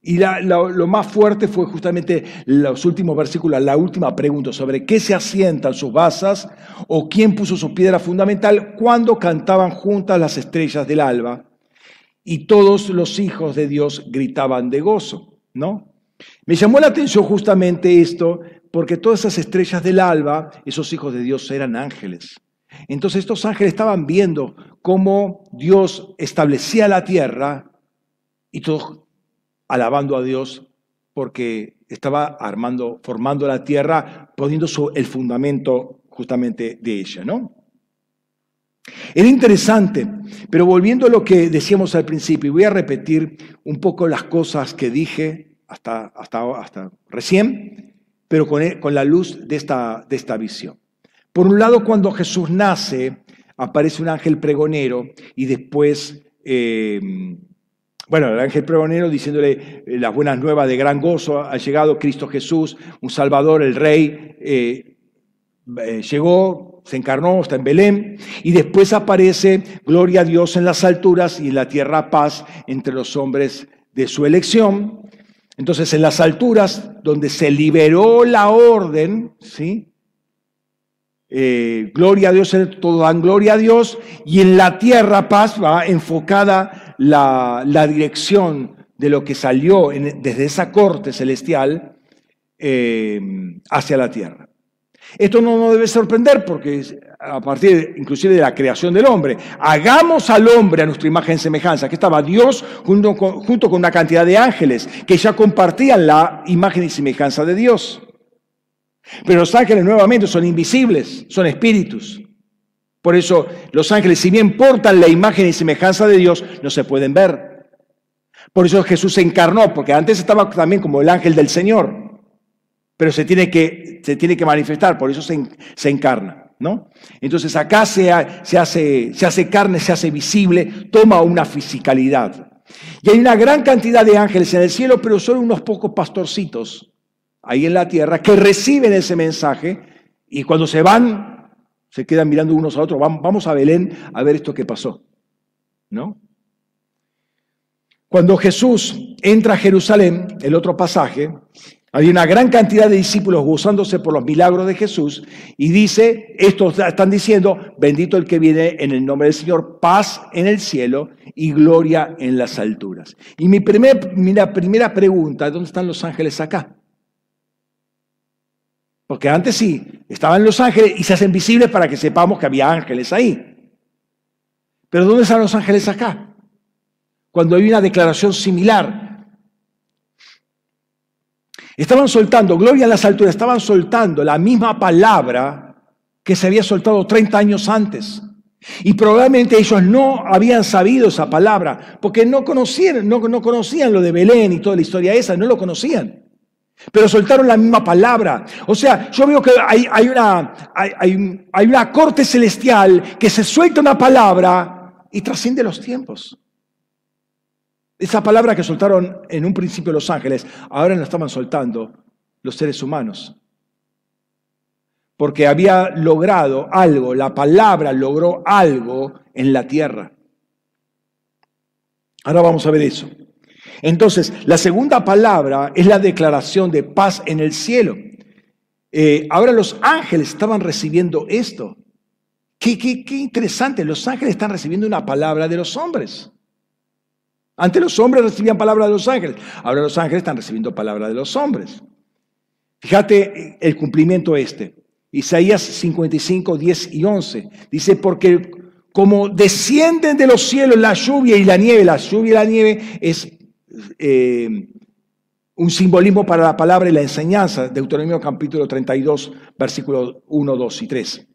Y lo más fuerte fue justamente los últimos versículos, la última pregunta sobre qué se asientan sus basas o quién puso su piedra fundamental cuando cantaban juntas las estrellas del alba y todos los hijos de Dios gritaban de gozo, ¿no? Me llamó la atención justamente esto porque todas esas estrellas del alba, esos hijos de Dios eran ángeles. Entonces estos ángeles estaban viendo cómo Dios establecía la tierra y todos alabando a Dios porque estaba armando, formando la tierra, poniendo el fundamento justamente de ella, ¿no? Era interesante, pero volviendo a lo que decíamos al principio, y voy a repetir un poco las cosas que dije hasta, hasta, hasta recién, pero con, con la luz de esta, de esta visión. Por un lado, cuando Jesús nace, aparece un ángel pregonero y después eh, bueno, el ángel pregonero diciéndole eh, las buenas nuevas de gran gozo, ha llegado Cristo Jesús, un Salvador, el Rey, eh, eh, llegó, se encarnó, está en Belén, y después aparece gloria a Dios en las alturas y en la tierra paz entre los hombres de su elección. Entonces, en las alturas, donde se liberó la orden, ¿sí? gloria a Dios, todo dan gloria a Dios, y en la tierra paz va enfocada la, dirección de lo que salió desde esa corte celestial eh, hacia la tierra. Esto no nos debe sorprender porque a partir inclusive de la creación del hombre, hagamos al hombre a nuestra imagen y semejanza, que estaba Dios junto con, junto con una cantidad de ángeles que ya compartían la imagen y semejanza de Dios. Pero los ángeles nuevamente son invisibles, son espíritus. Por eso los ángeles, si bien portan la imagen y semejanza de Dios, no se pueden ver. Por eso Jesús se encarnó, porque antes estaba también como el ángel del Señor, pero se tiene que, se tiene que manifestar, por eso se, encarna. ¿no? Entonces acá se, se, hace, se hace carne, se hace visible, toma una fisicalidad. Y hay una gran cantidad de ángeles en el cielo, pero solo unos pocos pastorcitos ahí en la tierra que reciben ese mensaje y cuando se van se quedan mirando unos a otros. Vamos a Belén a ver esto que pasó. ¿No? Cuando Jesús entra a Jerusalén, el otro pasaje, había una gran cantidad de discípulos gozándose por los milagros de Jesús y dice, estos están diciendo, bendito el que viene en el nombre del Señor, paz en el cielo y gloria en las alturas. Y mi, mi primera pregunta, ¿dónde están los ángeles acá? Porque antes sí, estaban los ángeles y se hacen visibles para que sepamos que había ángeles ahí. Pero ¿dónde están los ángeles acá? Cuando hay una declaración similar. Estaban soltando, gloria en las alturas, estaban soltando la misma palabra que se había soltado 30 años antes. Y probablemente ellos no habían sabido esa palabra, porque no conocían, no, no conocían lo de Belén y toda la historia esa, no lo conocían. Pero soltaron la misma palabra. O sea, yo veo que hay, una, hay, una corte celestial que se suelta una palabra y trasciende los tiempos. Esa palabra que soltaron en un principio los ángeles, ahora la estaban soltando los seres humanos. Porque había logrado algo, la palabra logró algo en la tierra. Ahora vamos a ver eso. Entonces, la segunda palabra es la declaración de paz en el cielo. Eh, ahora los ángeles estaban recibiendo esto. Qué, qué, interesante, los ángeles están recibiendo una palabra de los hombres. Antes los hombres recibían palabra de los ángeles, ahora los ángeles están recibiendo palabra de los hombres. Fíjate el cumplimiento este. Isaías 55, 10 y 11. Dice, porque como descienden de los cielos la lluvia y la nieve, la lluvia y la nieve es eh, un simbolismo para la palabra y la enseñanza, Deuteronomio capítulo 32, versículos 1, 2 y 3.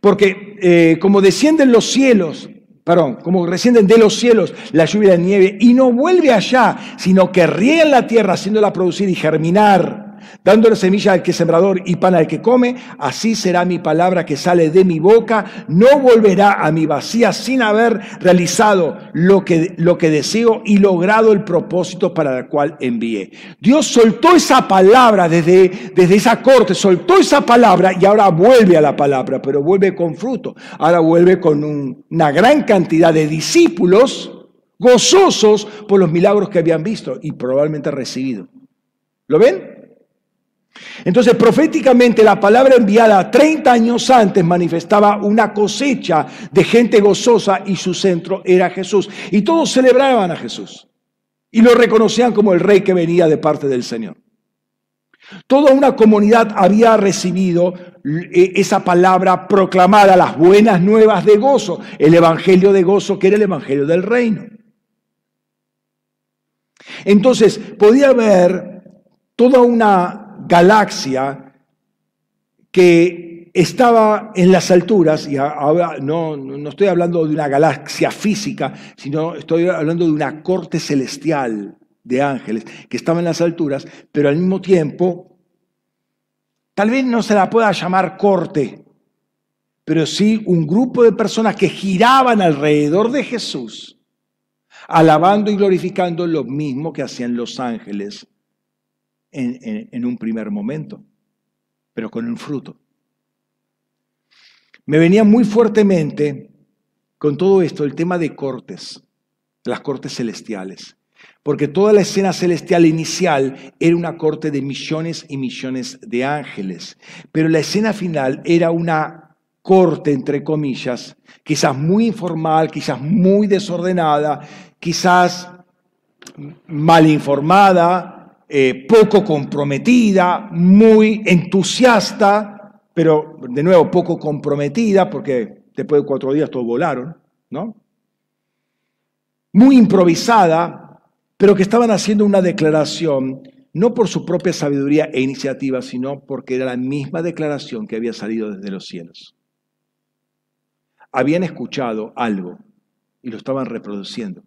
Porque eh, como descienden los cielos, perdón, como descienden de los cielos la lluvia la nieve, y no vuelve allá, sino que riega en la tierra, haciéndola producir y germinar, dándole semilla al que sembrador y pan al que come, así será mi palabra que sale de mi boca, no volverá a mi vacía sin haber realizado lo que, lo que deseo y logrado el propósito para el cual envié. Dios soltó esa palabra desde, desde esa corte, soltó esa palabra y ahora vuelve a la palabra, pero vuelve con fruto, ahora vuelve con una gran cantidad de discípulos gozosos por los milagros que habían visto y probablemente recibido. ¿Lo ven? Entonces, proféticamente, la palabra enviada 30 años antes manifestaba una cosecha de gente gozosa y su centro era Jesús. Y todos celebraban a Jesús y lo reconocían como el rey que venía de parte del Señor. Toda una comunidad había recibido eh, esa palabra proclamada, las buenas nuevas de gozo, el evangelio de gozo que era el evangelio del reino. Entonces, podía haber toda una galaxia que estaba en las alturas, y ahora no, no estoy hablando de una galaxia física, sino estoy hablando de una corte celestial de ángeles que estaba en las alturas, pero al mismo tiempo, tal vez no se la pueda llamar corte, pero sí un grupo de personas que giraban alrededor de Jesús alabando y glorificando lo mismo que hacían los ángeles en, un primer momento, pero con un fruto. Me venía muy fuertemente con todo esto el tema de cortes, las cortes celestiales, porque toda la escena celestial inicial era una corte de millones y millones de ángeles, pero la escena final era una corte, entre comillas, quizás muy informal, quizás muy desordenada, quizás mal informada, eh, poco comprometida, muy entusiasta, pero de nuevo poco comprometida, porque después de cuatro días todos volaron, ¿no? Muy improvisada, pero que estaban haciendo una declaración, no por su propia sabiduría e iniciativa, sino porque era la misma declaración que había salido desde los cielos. Habían escuchado algo y lo estaban reproduciendo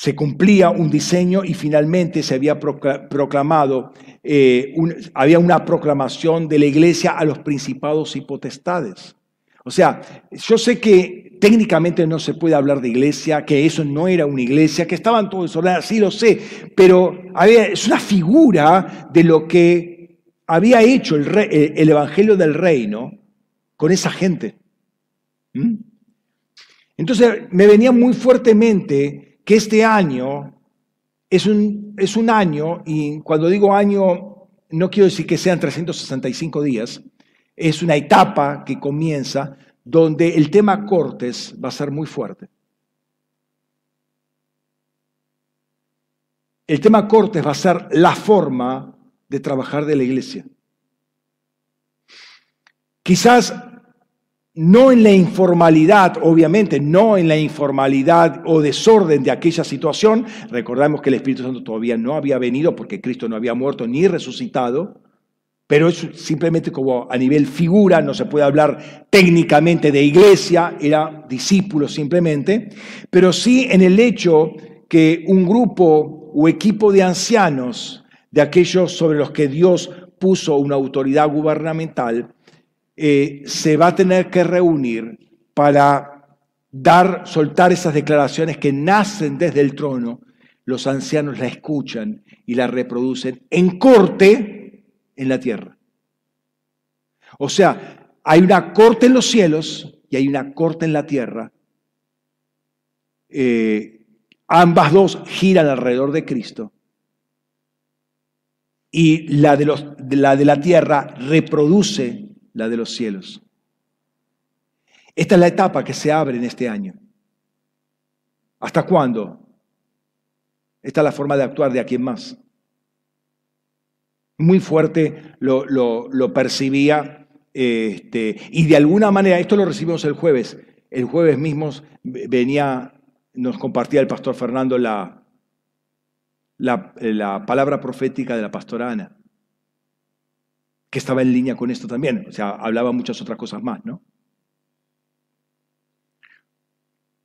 se cumplía un diseño y finalmente se había proclamado, eh, había una proclamación de la iglesia a los principados y potestades. O sea, yo sé que técnicamente no se puede hablar de iglesia, que eso no era una iglesia, que estaban todos desordenados, sí lo sé, pero es una figura de lo que había hecho el, el Evangelio del Reino con esa gente. ¿Mm? Entonces me venía muy fuertemente que este año es un, es un año, y cuando digo año, no quiero decir que sean 365 días, es una etapa que comienza donde el tema Cortes va a ser muy fuerte. El tema Cortes va a ser la forma de trabajar de la iglesia. Quizás no en la informalidad, obviamente, no en la informalidad o desorden de aquella situación. Recordamos que el Espíritu Santo todavía no había venido porque Cristo no había muerto ni resucitado, pero es simplemente como a nivel figura, no se puede hablar técnicamente de iglesia, era discípulo simplemente, pero sí en el hecho que un grupo o equipo de ancianos, de aquellos sobre los que Dios puso una autoridad gubernamental, eh, se va a tener que reunir para dar, soltar esas declaraciones que nacen desde el trono. Los ancianos la escuchan y la reproducen en corte en la tierra. O sea, hay una corte en los cielos y hay una corte en la tierra. Eh, ambas dos giran alrededor de Cristo. Y la de, la de la tierra reproduce la de los cielos. Esta es la etapa que se abre en este año. ¿Hasta cuándo? Esta es la forma de actuar de aquí en más. Muy fuerte lo, lo, percibía este, y de alguna manera, esto lo recibimos el jueves, el jueves mismo venía, nos compartía el pastor Fernando la, la, la palabra profética de la pastora Ana que estaba en línea con esto también. O sea, hablaba muchas otras cosas más, ¿no?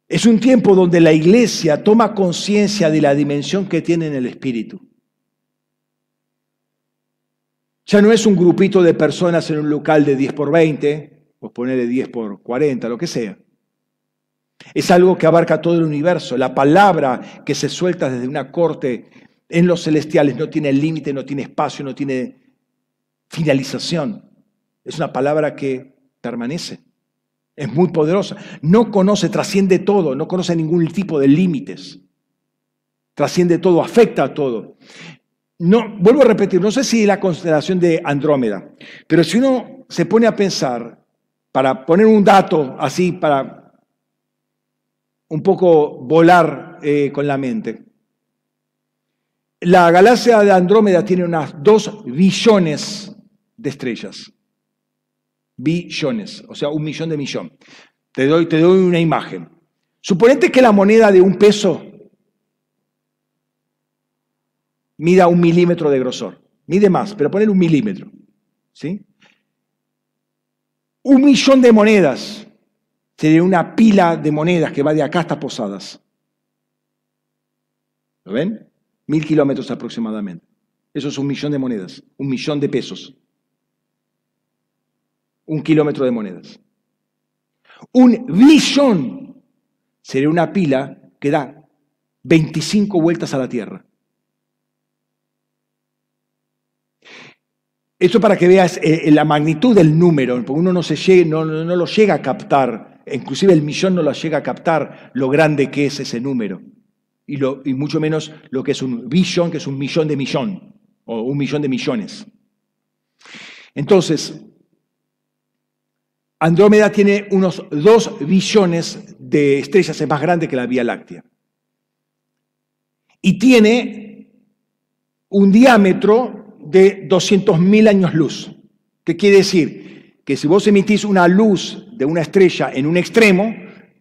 Es un tiempo donde la iglesia toma conciencia de la dimensión que tiene en el espíritu. Ya no es un grupito de personas en un local de 10 por 20, o ponerle 10 por 40, lo que sea. Es algo que abarca todo el universo. La palabra que se suelta desde una corte en los celestiales no tiene límite, no tiene espacio, no tiene finalización. Es una palabra que permanece. Es muy poderosa. No conoce, trasciende todo, no conoce ningún tipo de límites. Trasciende todo, afecta a todo. No, vuelvo a repetir, no sé si la consideración de Andrómeda, pero si uno se pone a pensar, para poner un dato así, para un poco volar eh, con la mente, la galaxia de Andrómeda tiene unas dos billones de estrellas. Billones, o sea, un millón de millón. Te doy, te doy una imagen. Suponete que la moneda de un peso mida un milímetro de grosor. Mide más, pero poner un milímetro. ¿sí? Un millón de monedas sería una pila de monedas que va de acá hasta Posadas. ¿Lo ven? Mil kilómetros aproximadamente. Eso es un millón de monedas, un millón de pesos. Un kilómetro de monedas. Un billón sería una pila que da 25 vueltas a la Tierra. Esto para que veas eh, la magnitud del número, porque uno no, se no, lo llega a captar, inclusive el millón no lo llega a captar lo grande que es ese número, y, y mucho menos lo que es un billón, que es un millón de millón, o un millón de millones. Entonces, Andrómeda tiene unos dos billones de estrellas, es más grande que la Vía Láctea. Y tiene un diámetro de 200.000 años luz. ¿Qué quiere decir? Que si vos emitís una luz de una estrella en un extremo,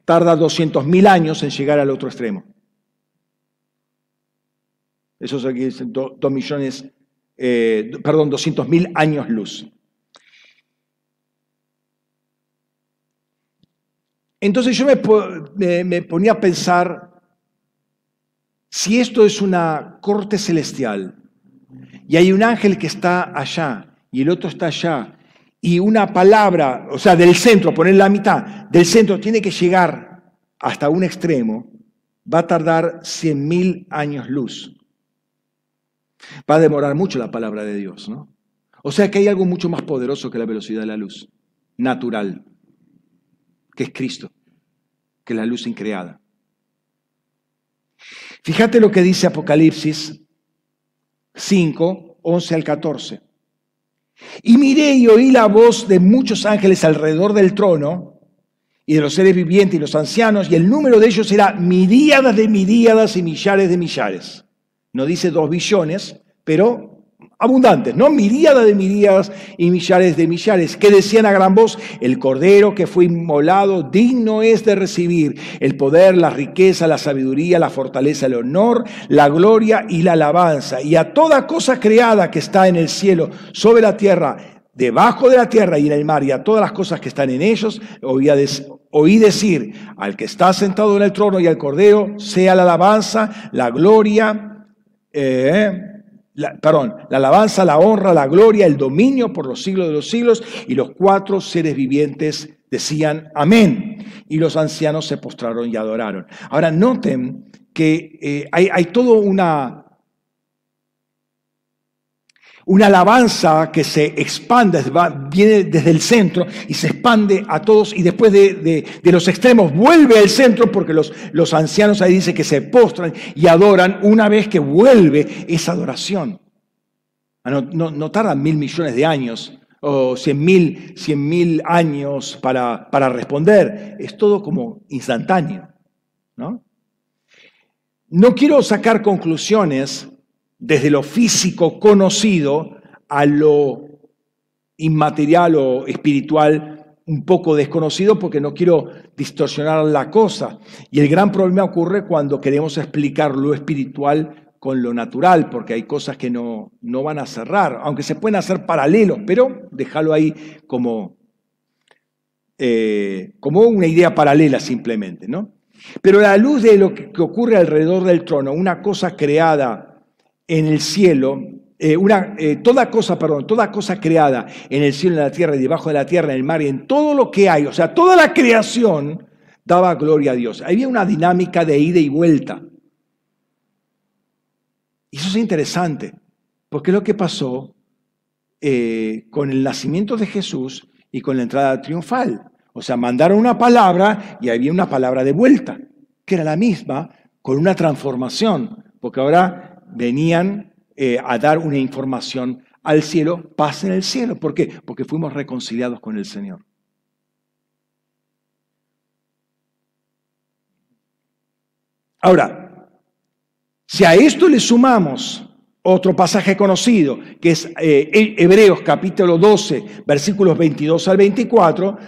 tarda 200.000 años en llegar al otro extremo. Eso es 2 millones, eh, perdón, 200.000 años luz. Entonces yo me ponía a pensar, si esto es una corte celestial, y hay un ángel que está allá y el otro está allá, y una palabra, o sea, del centro, poner la mitad, del centro tiene que llegar hasta un extremo, va a tardar 100.000 años luz. Va a demorar mucho la palabra de Dios, ¿no? O sea que hay algo mucho más poderoso que la velocidad de la luz, natural, que es Cristo, que es la luz increada. Fíjate lo que dice Apocalipsis 5, 11 al 14. Y miré y oí la voz de muchos ángeles alrededor del trono y de los seres vivientes y los ancianos, y el número de ellos era miríadas de miríadas y millares de millares. No dice dos billones, pero abundantes, ¿no? Miríadas de miríadas y millares de millares, que decían a gran voz, el cordero que fue inmolado digno es de recibir el poder, la riqueza, la sabiduría, la fortaleza, el honor, la gloria y la alabanza. Y a toda cosa creada que está en el cielo, sobre la tierra, debajo de la tierra y en el mar, y a todas las cosas que están en ellos, oí decir al que está sentado en el trono y al cordero, sea la alabanza, la gloria, eh, la, perdón, la alabanza, la honra, la gloria, el dominio por los siglos de los siglos, y los cuatro seres vivientes decían amén, y los ancianos se postraron y adoraron. Ahora noten que eh, hay, hay todo una, una alabanza que se expande, viene desde el centro y se expande a todos y después de, los extremos vuelve al centro porque los, ancianos ahí dicen que se postran y adoran una vez que vuelve esa adoración. Ah, no, no, tardan mil millones de años o cien mil, cien mil años para, para responder. Es todo como instantáneo. ¿no? no quiero sacar conclusiones desde lo físico conocido a lo inmaterial o espiritual un poco desconocido porque no quiero distorsionar la cosa. Y el gran problema ocurre cuando queremos explicar lo espiritual con lo natural, porque hay cosas que no, no van a cerrar, aunque se pueden hacer paralelos, pero déjalo ahí como, eh, como una idea paralela simplemente, ¿no? Pero a la luz de lo que ocurre alrededor del trono, una cosa creada en el cielo, eh, una, eh, toda cosa, perdón, toda cosa creada en el cielo, en la tierra y debajo de la tierra, en el mar y en todo lo que hay, o sea, toda la creación daba gloria a Dios. Había una dinámica de ida y vuelta. Y eso es interesante, porque es lo que pasó eh, con el nacimiento de Jesús y con la entrada triunfal. O sea, mandaron una palabra y había una palabra de vuelta, que era la misma, con una transformación, porque ahora venían eh, a dar una información al cielo, paz en el cielo. ¿Por qué? Porque fuimos reconciliados con el Señor. Ahora, si a esto le sumamos otro pasaje conocido, que es eh, Hebreos capítulo 12, versículos 22 al 24,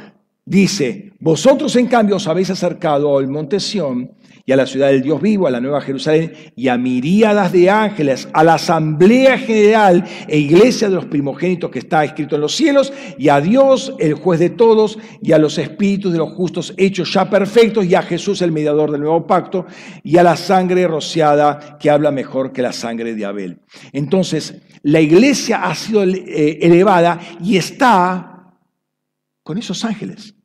dice, vosotros en cambio os habéis acercado al monte Sión y a la ciudad del Dios vivo, a la nueva Jerusalén, y a miríadas de ángeles, a la asamblea general e iglesia de los primogénitos que está escrito en los cielos, y a Dios, el juez de todos, y a los espíritus de los justos hechos ya perfectos, y a Jesús, el mediador del nuevo pacto, y a la sangre rociada que habla mejor que la sangre de Abel. Entonces, la iglesia ha sido eh, elevada y está con esos ángeles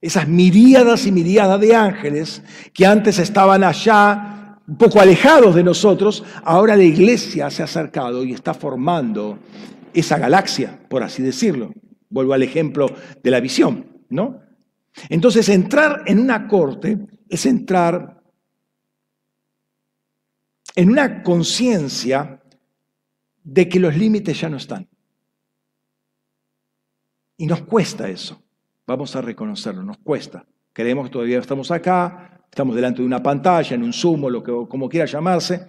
esas miríadas y miríadas de ángeles que antes estaban allá, un poco alejados de nosotros, ahora la iglesia se ha acercado y está formando esa galaxia, por así decirlo. Vuelvo al ejemplo de la visión, ¿no? Entonces, entrar en una corte es entrar en una conciencia de que los límites ya no están. Y nos cuesta eso. Vamos a reconocerlo, nos cuesta. Creemos que todavía estamos acá, estamos delante de una pantalla, en un sumo, lo que, como quiera llamarse.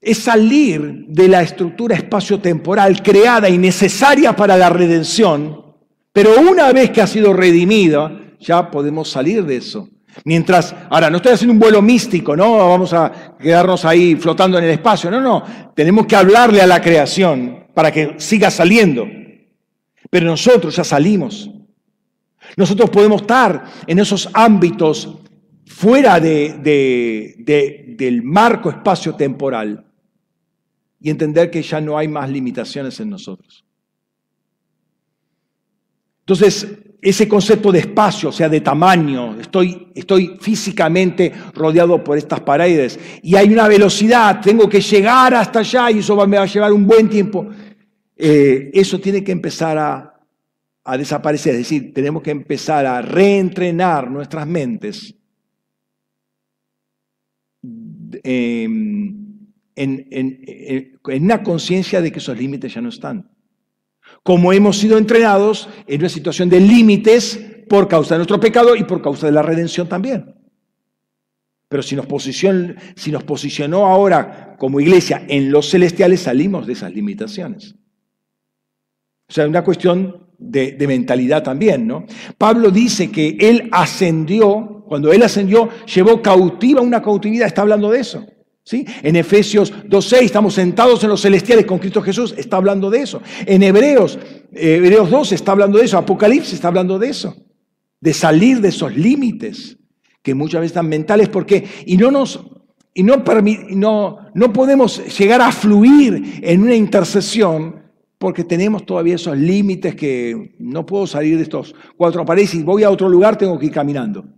Es salir de la estructura espacio-temporal creada y necesaria para la redención, pero una vez que ha sido redimida, ya podemos salir de eso. Mientras, ahora, no estoy haciendo un vuelo místico, ¿no? Vamos a quedarnos ahí flotando en el espacio. No, no, tenemos que hablarle a la creación para que siga saliendo. Pero nosotros ya salimos. Nosotros podemos estar en esos ámbitos fuera del marco espacio-temporal y entender que ya no hay más limitaciones en nosotros. Entonces, ese concepto de espacio, o sea, de tamaño, estoy, físicamente rodeado por estas paredes y hay una velocidad, tengo que llegar hasta allá y eso me va a llevar un buen tiempo. Eh, eso tiene que empezar a, a desaparecer. Es decir, tenemos que empezar a reentrenar nuestras mentes em, en, una conciencia de que esos límites ya no están. Como hemos sido entrenados en una situación de límites por causa de nuestro pecado y por causa de la redención también. Pero si nos, si nos posicionó ahora como iglesia en los celestiales, salimos de esas limitaciones. O sea, una cuestión de, mentalidad también, ¿no? Pablo dice que él ascendió, cuando él ascendió, llevó cautiva una cautividad, está hablando de eso. ¿Sí? En Efesios 2.6 estamos sentados en los celestiales con Cristo Jesús, está hablando de eso. En Hebreos, eh, Hebreos 12 está hablando de eso, Apocalipsis está hablando de eso, de salir de esos límites que muchas veces están mentales, porque y no nos y no, no, no podemos llegar a fluir en una intercesión porque tenemos todavía esos límites que no puedo salir de estos cuatro paredes y voy a otro lugar, tengo que ir caminando.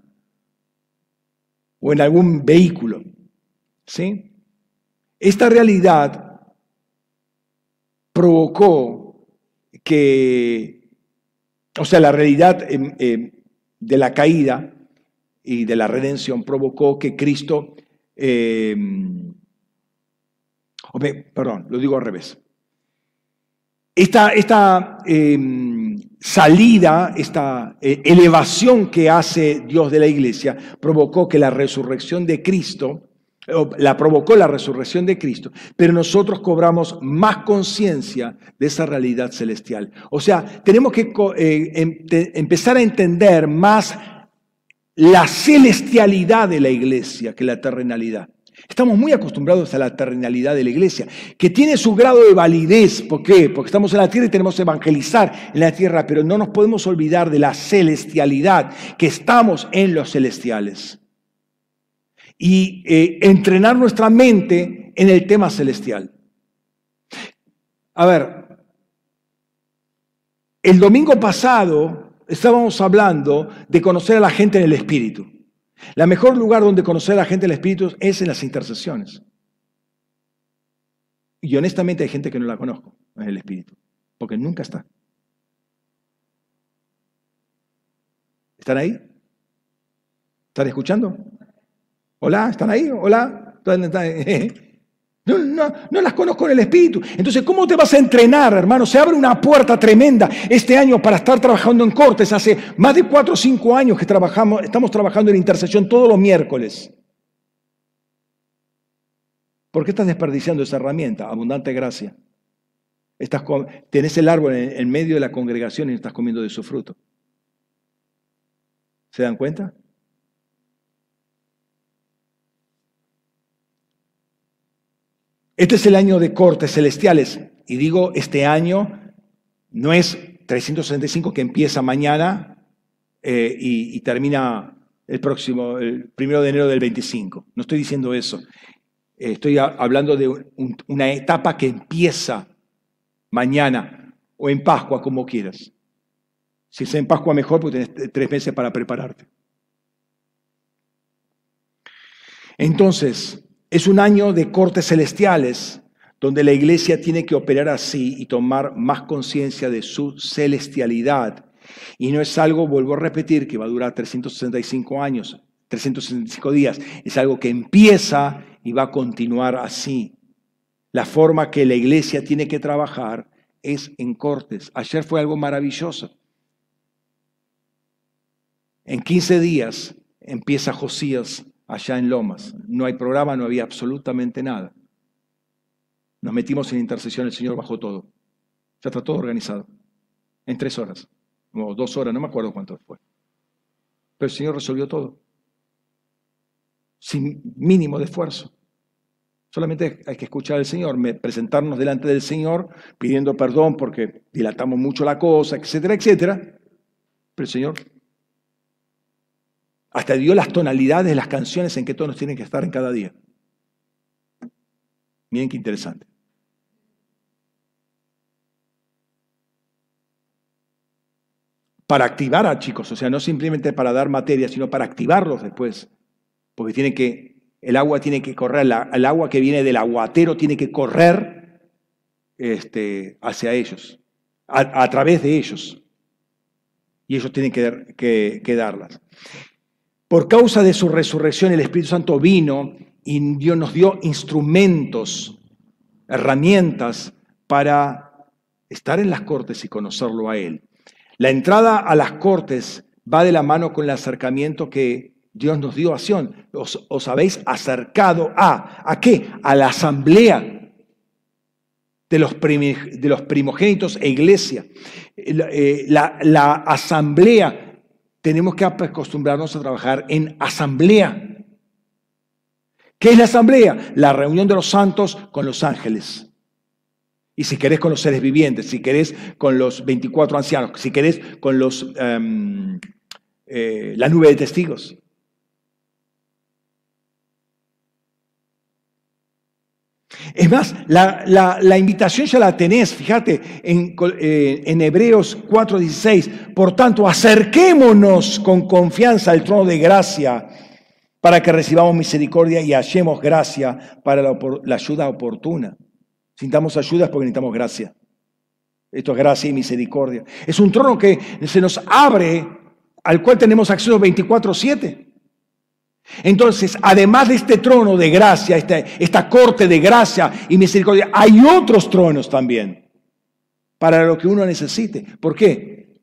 O en algún vehículo. ¿Sí? Esta realidad provocó que, o sea, la realidad em, em, de la caída y de la redención provocó que Cristo, em, perdón, lo digo al revés. Esta, em, salida, esta eh, elevación que hace Dios de la iglesia, provocó que la resurrección de Cristo, la provocó la resurrección de Cristo, pero nosotros cobramos más conciencia de esa realidad celestial. O sea, tenemos que eh, em, empezar a entender más la celestialidad de la iglesia que la terrenalidad. Estamos muy acostumbrados a la terrenalidad de la iglesia, que tiene su grado de validez. ¿Por qué? Porque estamos en la tierra y tenemos que evangelizar en la tierra, pero no nos podemos olvidar de la celestialidad, que estamos en los celestiales. Y eh, entrenar nuestra mente en el tema celestial. A ver, el domingo pasado estábamos hablando de conocer a la gente en el Espíritu. La mejor lugar donde conocer a la gente en el Espíritu es en las intercesiones. Y honestamente hay gente que no la conozco en el Espíritu, porque nunca está. ¿Están ahí? ¿Están escuchando? Hola, ¿están ahí? Hola. [LAUGHS] No, las conozco en el espíritu. Entonces, ¿cómo te vas a entrenar, hermano? Se abre una puerta tremenda este año para estar trabajando en cortes. Hace más de cuatro o cinco años que trabajamos, estamos trabajando en intercesión todos los miércoles. ¿Por qué estás desperdiciando esa herramienta? Abundante gracia. Estás, tenés el árbol en, en medio de la congregación y estás comiendo de su fruto. ¿Se dan cuenta? Este es el año de cortes celestiales. Y digo, este año no es 365 que empieza mañana eh, y, termina el próximo, el primero de enero del 25. No estoy diciendo eso. estoy hablando de una etapa que empieza mañana o en Pascua, como quieras. Si es en Pascua mejor, porque tienes tres meses para prepararte. Entonces, es un año de cortes celestiales donde la iglesia tiene que operar así y tomar más conciencia de su celestialidad. Y no es algo, vuelvo a repetir, que va a durar 365 años, 365 días. Es algo que empieza y va a continuar así. La forma que la iglesia tiene que trabajar es en cortes. Ayer fue algo maravilloso. En 15 días empieza Josías allá en Lomas. No hay programa, no había absolutamente nada. Nos metimos en intercesión, el Señor bajó todo. Ya está todo organizado. En tres horas. O dos horas, no me acuerdo cuánto fue. Pero el Señor resolvió todo. Sin mínimo de esfuerzo. Solamente hay que escuchar al Señor, presentarnos delante del Señor pidiendo perdón porque dilatamos mucho la cosa, etcétera, etcétera. Pero el Señor hasta dio las tonalidades de las canciones en que todos tienen que estar en cada día. Miren qué interesante. Para activar a chicos, o sea, no simplemente para dar materia, sino para activarlos después. Porque tiene que, el agua tiene que correr, el agua que viene del aguatero tiene que correr este, hacia ellos, a, través de ellos. Y ellos tienen que, que darlas. Por causa de su resurrección, el Espíritu Santo vino y Dios nos dio instrumentos, herramientas para estar en las cortes y conocerlo a Él. La entrada a las cortes va de la mano con el acercamiento que Dios nos dio a Sion. Os, habéis acercado a, ¿a qué? A la asamblea de los, primogénitos e iglesia. Eh, la, la asamblea tenemos que acostumbrarnos a trabajar en asamblea. ¿Qué es la asamblea? La reunión de los santos con los ángeles. Y si querés con los seres vivientes, si querés con los 24 ancianos, si querés con los, em, eh, la nube de testigos. Es más, la, invitación ya la tenés, fíjate, en, eh, en Hebreos 4:16. Por tanto, acerquémonos con confianza al trono de gracia para que recibamos misericordia y hallemos gracia para la, la ayuda oportuna. Sintamos ayudas porque necesitamos gracia. Esto es gracia y misericordia. Es un trono que se nos abre, al cual tenemos acceso 24/7. Entonces, además de este trono de gracia, esta, corte de gracia y misericordia, hay otros tronos también para lo que uno necesite. ¿Por qué?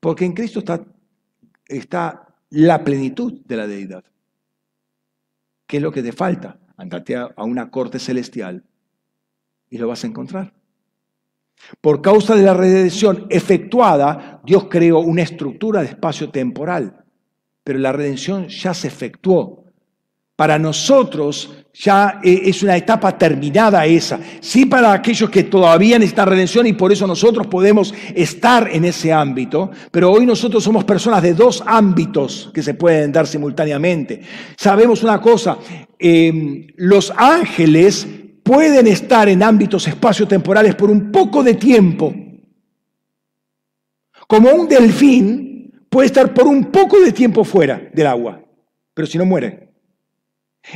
Porque en Cristo está, la plenitud de la deidad. ¿Qué es lo que te falta? Andate a una corte celestial y lo vas a encontrar. Por causa de la redención efectuada, Dios creó una estructura de espacio temporal pero la redención ya se efectuó. Para nosotros ya eh, es una etapa terminada esa. Sí para aquellos que todavía necesitan redención y por eso nosotros podemos estar en ese ámbito, pero hoy nosotros somos personas de dos ámbitos que se pueden dar simultáneamente. Sabemos una cosa, em, los ángeles pueden estar en ámbitos espaciotemporales por un poco de tiempo. Como un delfín puede estar por un poco de tiempo fuera del agua, pero si no muere.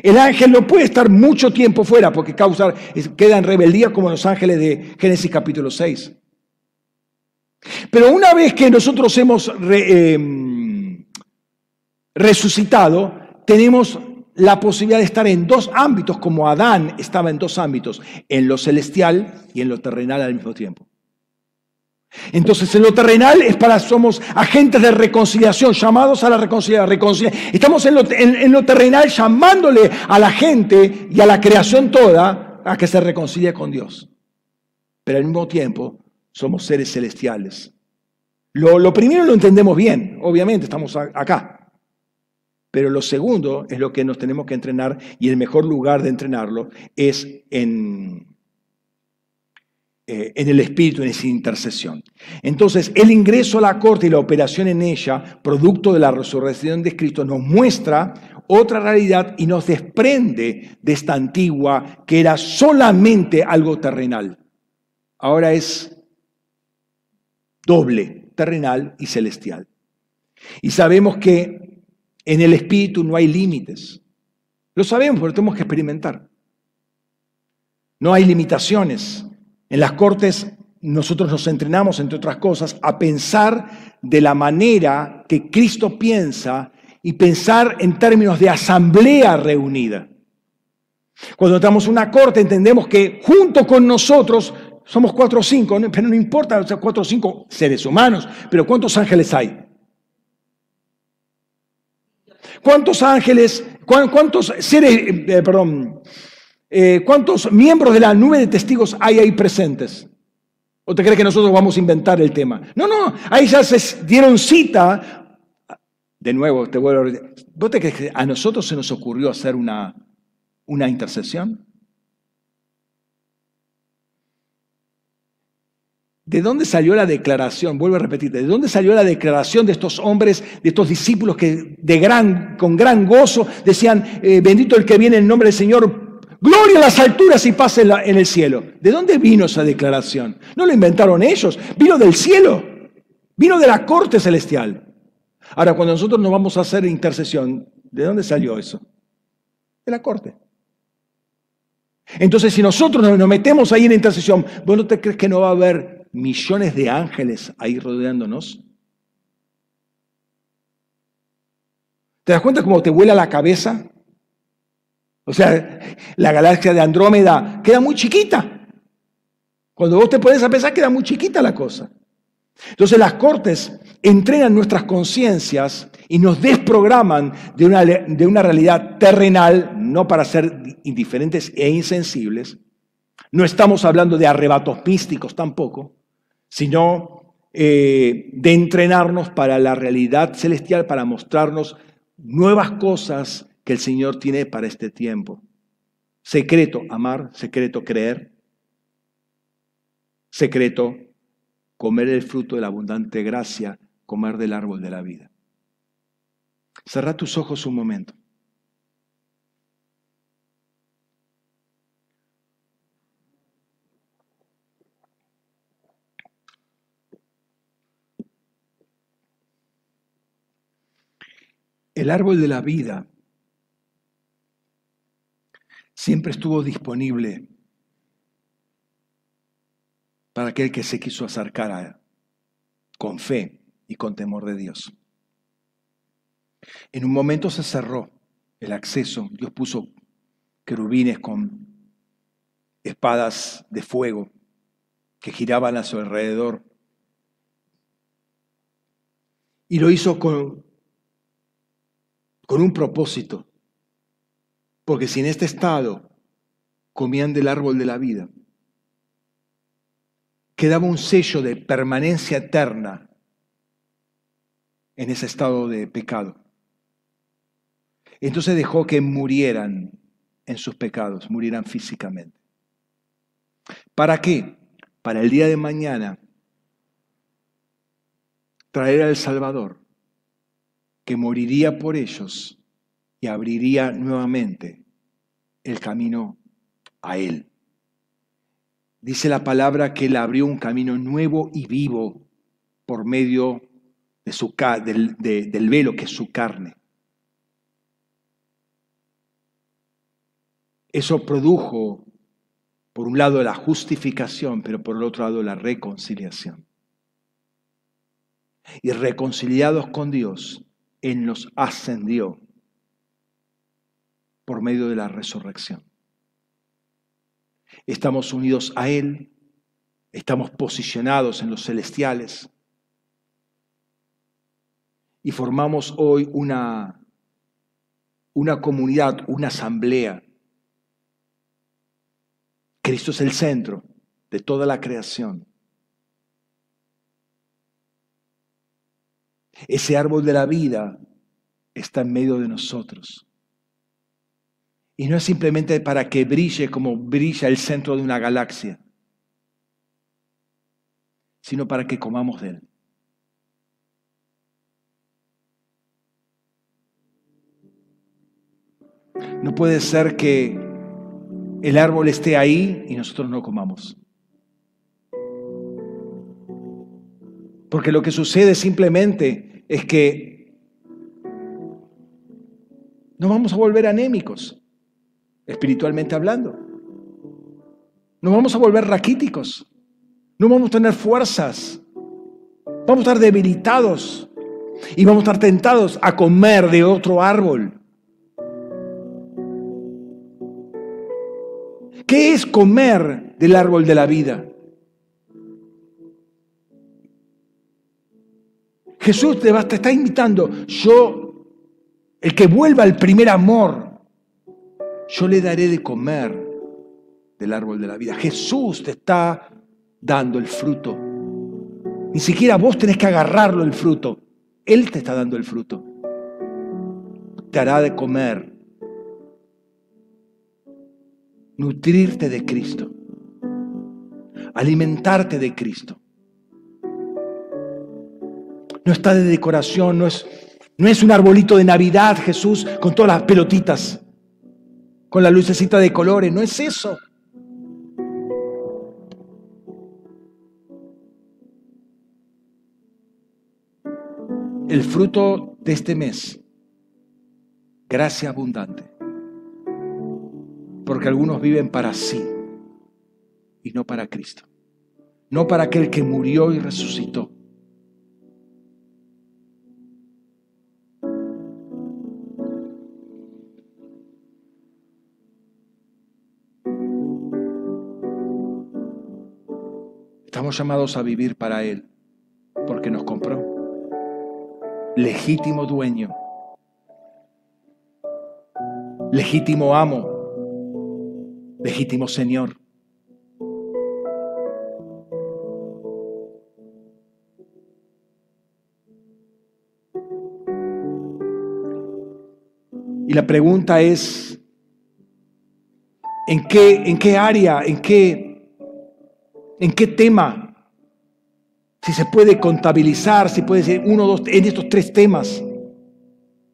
El ángel no puede estar mucho tiempo fuera porque causa, queda en rebeldía como los ángeles de Génesis capítulo 6. Pero una vez que nosotros hemos em, resucitado, tenemos la posibilidad de estar en dos ámbitos, como Adán estaba en dos ámbitos, en lo celestial y en lo terrenal al mismo tiempo. Entonces, en lo terrenal es para, somos agentes de reconciliación, llamados a la reconciliación. Estamos en lo, en lo terrenal llamándole a la gente y a la creación toda a que se reconcilie con Dios. Pero al mismo tiempo somos seres celestiales. Lo, primero lo entendemos bien, obviamente, estamos acá. Pero lo segundo es lo que nos tenemos que entrenar y el mejor lugar de entrenarlo es en, eh, en el espíritu, en esa intercesión. Entonces, el ingreso a la corte y la operación en ella, producto de la resurrección de Cristo, nos muestra otra realidad y nos desprende de esta antigua que era solamente algo terrenal. Ahora es doble, terrenal y celestial. Y sabemos que en el espíritu no hay límites. Lo sabemos, pero tenemos que experimentar. No hay limitaciones. En las cortes nosotros nos entrenamos, entre otras cosas, a pensar de la manera que Cristo piensa y pensar en términos de asamblea reunida. Cuando estamos en una corte entendemos que junto con nosotros somos cuatro o cinco, pero no importa, cuatro o cinco seres humanos, pero ¿cuántos ángeles hay? ¿Cuántos ángeles, cuántos seres, eh, perdón, eh, cuántos miembros de la nube de testigos hay ahí presentes? ¿O te crees que nosotros vamos a inventar el tema? No, no, ahí ya se dieron cita. De nuevo, te vuelvo a decir, ¿vos te crees que a nosotros se nos ocurrió hacer una, una intercesión? ¿De dónde salió la declaración? Vuelvo a repetir, ¿de dónde salió la declaración de estos hombres, de estos discípulos que de gran, con gran gozo decían, eh, bendito el que viene en nombre del Señor, gloria a las alturas y paz en, en el cielo? ¿De dónde vino esa declaración? No lo inventaron ellos, vino del cielo, vino de la corte celestial. Ahora, cuando nosotros nos vamos a hacer intercesión, ¿de dónde salió eso? De la corte. Entonces, si nosotros nos metemos ahí en intercesión, ¿vos no te crees que no va a haber millones de ángeles ahí rodeándonos? ¿Te das cuenta cómo te vuela la cabeza? O sea, la galaxia de Andrómeda queda muy chiquita. Cuando vos te pones a pensar, queda muy chiquita la cosa. Entonces las cortes entrenan nuestras conciencias y nos desprograman de una, de una realidad terrenal, no para ser indiferentes e insensibles. No estamos hablando de arrebatos místicos tampoco, sino eh, de entrenarnos para la realidad celestial, para mostrarnos nuevas cosas que el Señor tiene para este tiempo. Secreto, amar, secreto, creer, secreto, comer el fruto de la abundante gracia, comer del árbol de la vida. Cerra tus ojos un momento. El árbol de la vida siempre estuvo disponible para aquel que se quiso acercar a, con fe y con temor de Dios. En un momento se cerró el acceso, Dios puso querubines con espadas de fuego que giraban a su alrededor. Y lo hizo con con un propósito. Porque si en este estado comían del árbol de la vida, quedaba un sello de permanencia eterna en ese estado de pecado. Entonces dejó que murieran en sus pecados, murieran físicamente. ¿Para qué? Para el día de mañana traer al Salvador que moriría por ellos y abriría nuevamente el camino a Él, Dice la palabra que Él abrió un camino nuevo y vivo por medio de su, del, del velo que es su carne. Eso produjo, por un lado, la justificación, pero por el otro lado, la reconciliación. Y reconciliados con Dios, Él nos ascendió por medio de la resurrección. Estamos unidos a Él, estamos posicionados en los celestiales y formamos hoy una, una comunidad, una asamblea. Cristo es el centro de toda la creación. Ese árbol de la vida está en medio de nosotros. Y no es simplemente para que brille como brilla el centro de una galaxia, sino para que comamos de él. No puede ser que el árbol esté ahí y nosotros no comamos. Porque lo que sucede simplemente es que nos vamos a volver anémicos espiritualmente hablando. No vamos a volver raquíticos. No vamos a tener fuerzas. Vamos a estar debilitados. Y vamos a estar tentados a comer de otro árbol. ¿Qué es comer del árbol de la vida? Jesús te está invitando. Yo, el que vuelva al primer amor, yo le daré de comer del árbol de la vida. Jesús te está dando el fruto. Ni siquiera vos tenés que agarrarlo el fruto. Él te está dando el fruto. Te hará de comer. Nutrirte de Cristo. Alimentarte de Cristo. No está de decoración, no es, no es un arbolito de Navidad, Jesús, con todas las pelotitas con la lucecita de colores, no es eso. El fruto de este mes, gracia abundante, porque algunos viven para sí y no para Cristo, no para aquel que murió y resucitó. Estamos llamados a vivir para Él, porque nos compró. Legítimo dueño, legítimo amo, legítimo Señor. Y la pregunta es, ¿en qué, en qué área, en qué ¿En qué tema? Si se puede contabilizar, si puede ser uno, dos, en estos tres temas,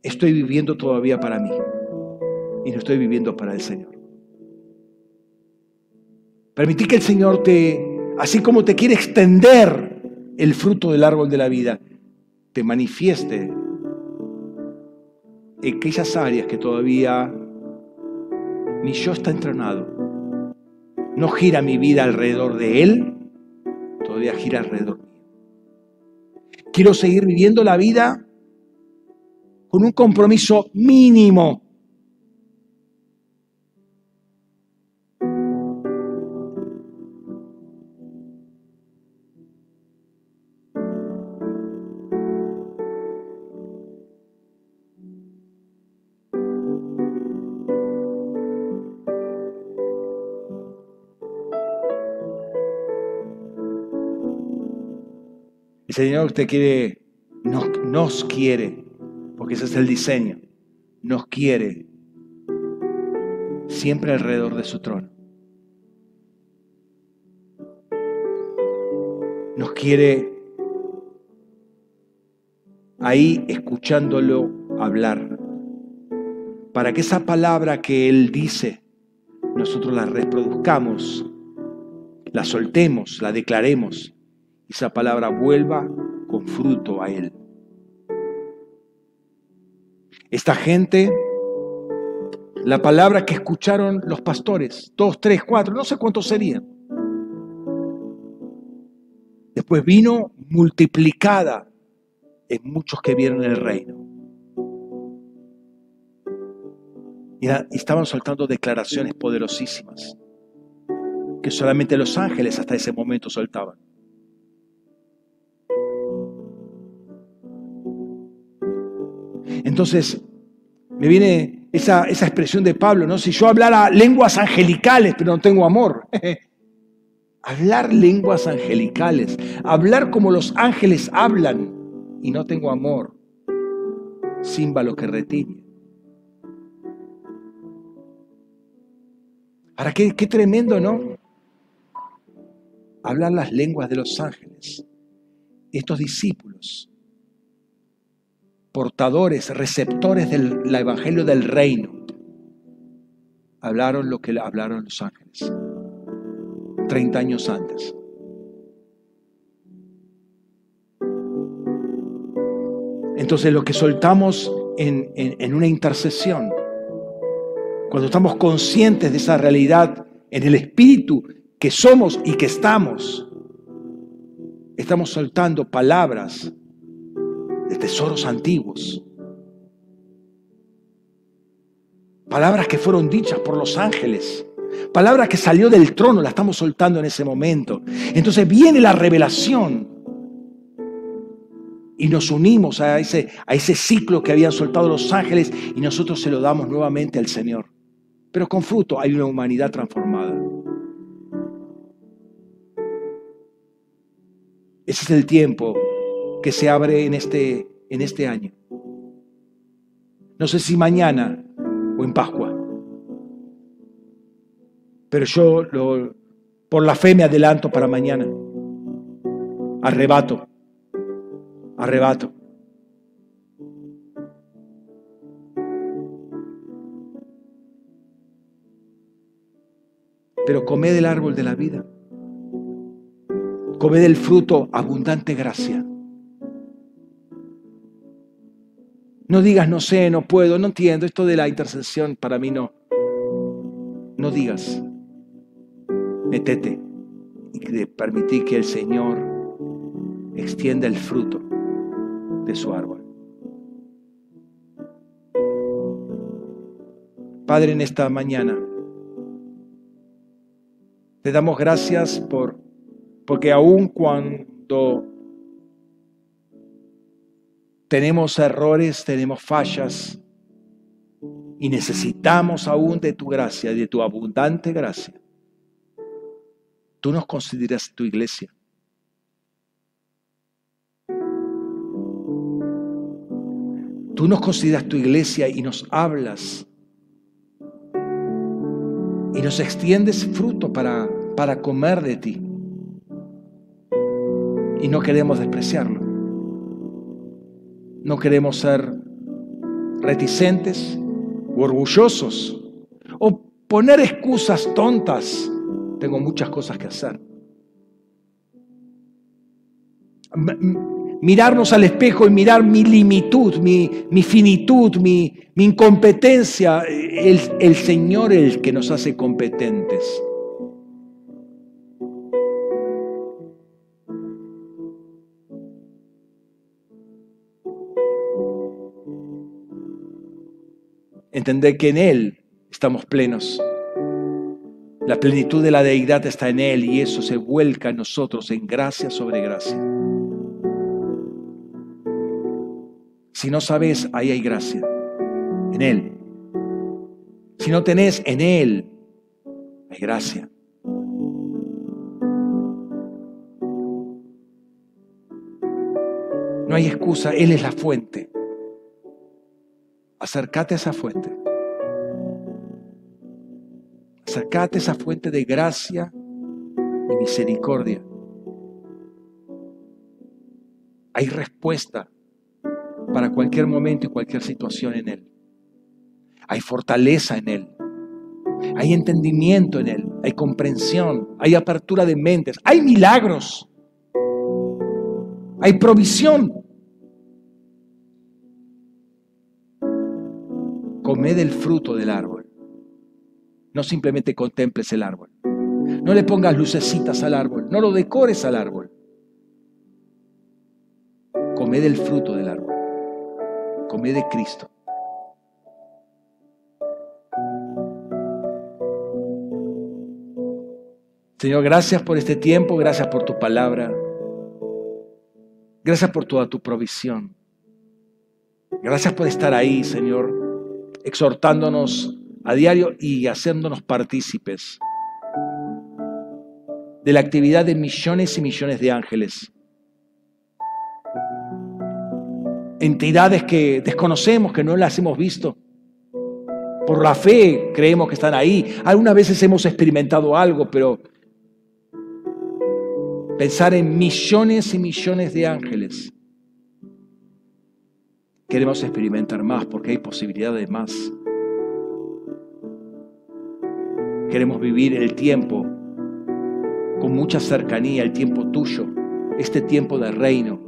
estoy viviendo todavía para mí y no estoy viviendo para el Señor. Permití que el Señor te, así como te quiere extender el fruto del árbol de la vida, te manifieste en aquellas áreas que todavía ni yo está entrenado no gira mi vida alrededor de Él, todavía gira alrededor mío. Quiero seguir viviendo la vida con un compromiso mínimo Señor usted quiere, nos, nos quiere, porque ese es el diseño, nos quiere siempre alrededor de su trono. Nos quiere ahí escuchándolo hablar, para que esa palabra que Él dice, nosotros la reproduzcamos la soltemos, la declaremos, esa palabra vuelva con fruto a Él. Esta gente, la palabra que escucharon los pastores, dos, tres, cuatro, no sé cuántos serían. Después vino multiplicada en muchos que vieron el reino. Y estaban soltando declaraciones poderosísimas que solamente los ángeles hasta ese momento soltaban. Entonces, me viene esa, esa, expresión de Pablo, ¿no? Si yo hablara lenguas angelicales, pero no tengo amor. [LAUGHS] hablar lenguas angelicales, hablar como los ángeles hablan y no tengo amor, símbolo que retiñe. Ahora, qué, qué tremendo, ¿no? Hablar las lenguas de los ángeles. Estos discípulos, portadores, receptores del Evangelio del Reino, hablaron lo que hablaron los ángeles 30 años antes. Entonces lo que soltamos en, en, una intercesión, cuando estamos conscientes de esa realidad en el espíritu que somos y que estamos, estamos soltando palabras tesoros antiguos. Palabras que fueron dichas por los ángeles. Palabra que salió del trono, la estamos soltando en ese momento. Entonces viene la revelación y nos unimos a ese, a ese ciclo que habían soltado los ángeles y nosotros se lo damos nuevamente al Señor. Pero con fruto hay una humanidad transformada. Ese es el tiempo que se abre en este, en este año. No sé si mañana o en Pascua. Pero yo lo, por la fe me adelanto para mañana. Arrebato. Arrebato. Pero come del árbol de la vida. Come del fruto abundante gracia. No digas no sé, no puedo, no entiendo. Esto de la intercesión para mí no. No digas. Metete y permití que el Señor extienda el fruto de su árbol. Padre, en esta mañana te damos gracias por porque aun cuando tenemos errores, tenemos fallas y necesitamos aún de tu gracia, de tu abundante gracia, tú nos consideras tu iglesia. Tú nos consideras tu iglesia y nos hablas y nos extiendes fruto para, para comer de ti. Y no queremos despreciarlo. No queremos ser reticentes o orgullosos o poner excusas tontas. Tengo muchas cosas que hacer mirarnos al espejo y mirar mi limitud, mi, finitud, mi, incompetencia. El, el Señor es el que nos hace competentes. Entender que en Él estamos plenos. La plenitud de la deidad está en Él y eso se vuelca en nosotros en gracia sobre gracia. Si no sabes, ahí hay gracia. En Él. Si no tenés en Él, hay gracia. No hay excusa, Él es la fuente. Acércate a esa fuente. Acércate a esa fuente de gracia y misericordia. Hay respuesta para cualquier momento y cualquier situación en Él. Hay fortaleza en Él. Hay entendimiento en Él. hay comprensión, hay apertura de mentes, hay milagros, hay provisión. Comed el fruto del árbol. No simplemente contemples el árbol. No le pongas lucecitas al árbol. No lo decores al árbol. Comed el fruto del árbol. Comed de Cristo. Señor, gracias por este tiempo, gracias por tu palabra. Gracias por toda tu provisión. Gracias por estar ahí, Señor, exhortándonos a diario y haciéndonos partícipes de la actividad de millones y millones de ángeles. Entidades que desconocemos, que no las hemos visto. Por la fe creemos que están ahí. Algunas veces hemos experimentado algo, pero pensar en millones y millones de ángeles. Queremos experimentar más porque hay posibilidad de más. Queremos vivir el tiempo con mucha cercanía, el tiempo tuyo, este tiempo de reino,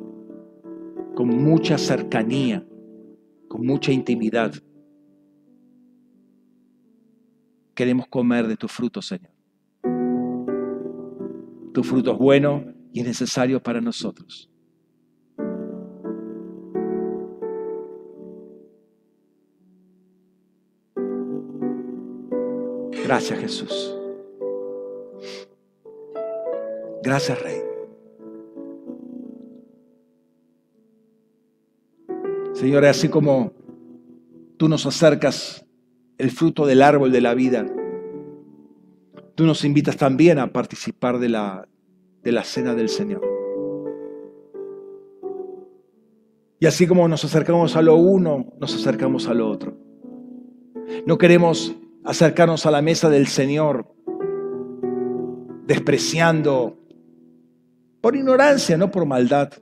con mucha cercanía, con mucha intimidad. Queremos comer de tu fruto, Señor. Tu fruto es bueno y es necesario para nosotros. Gracias Jesús. Gracias Rey. Señor, así como tú nos acercas el fruto del árbol de la vida, tú nos invitas también a participar de la, de la cena del Señor. Y así como nos acercamos a lo uno, nos acercamos a lo otro. No queremos acercarnos a la mesa del Señor despreciando por ignorancia, no por maldad,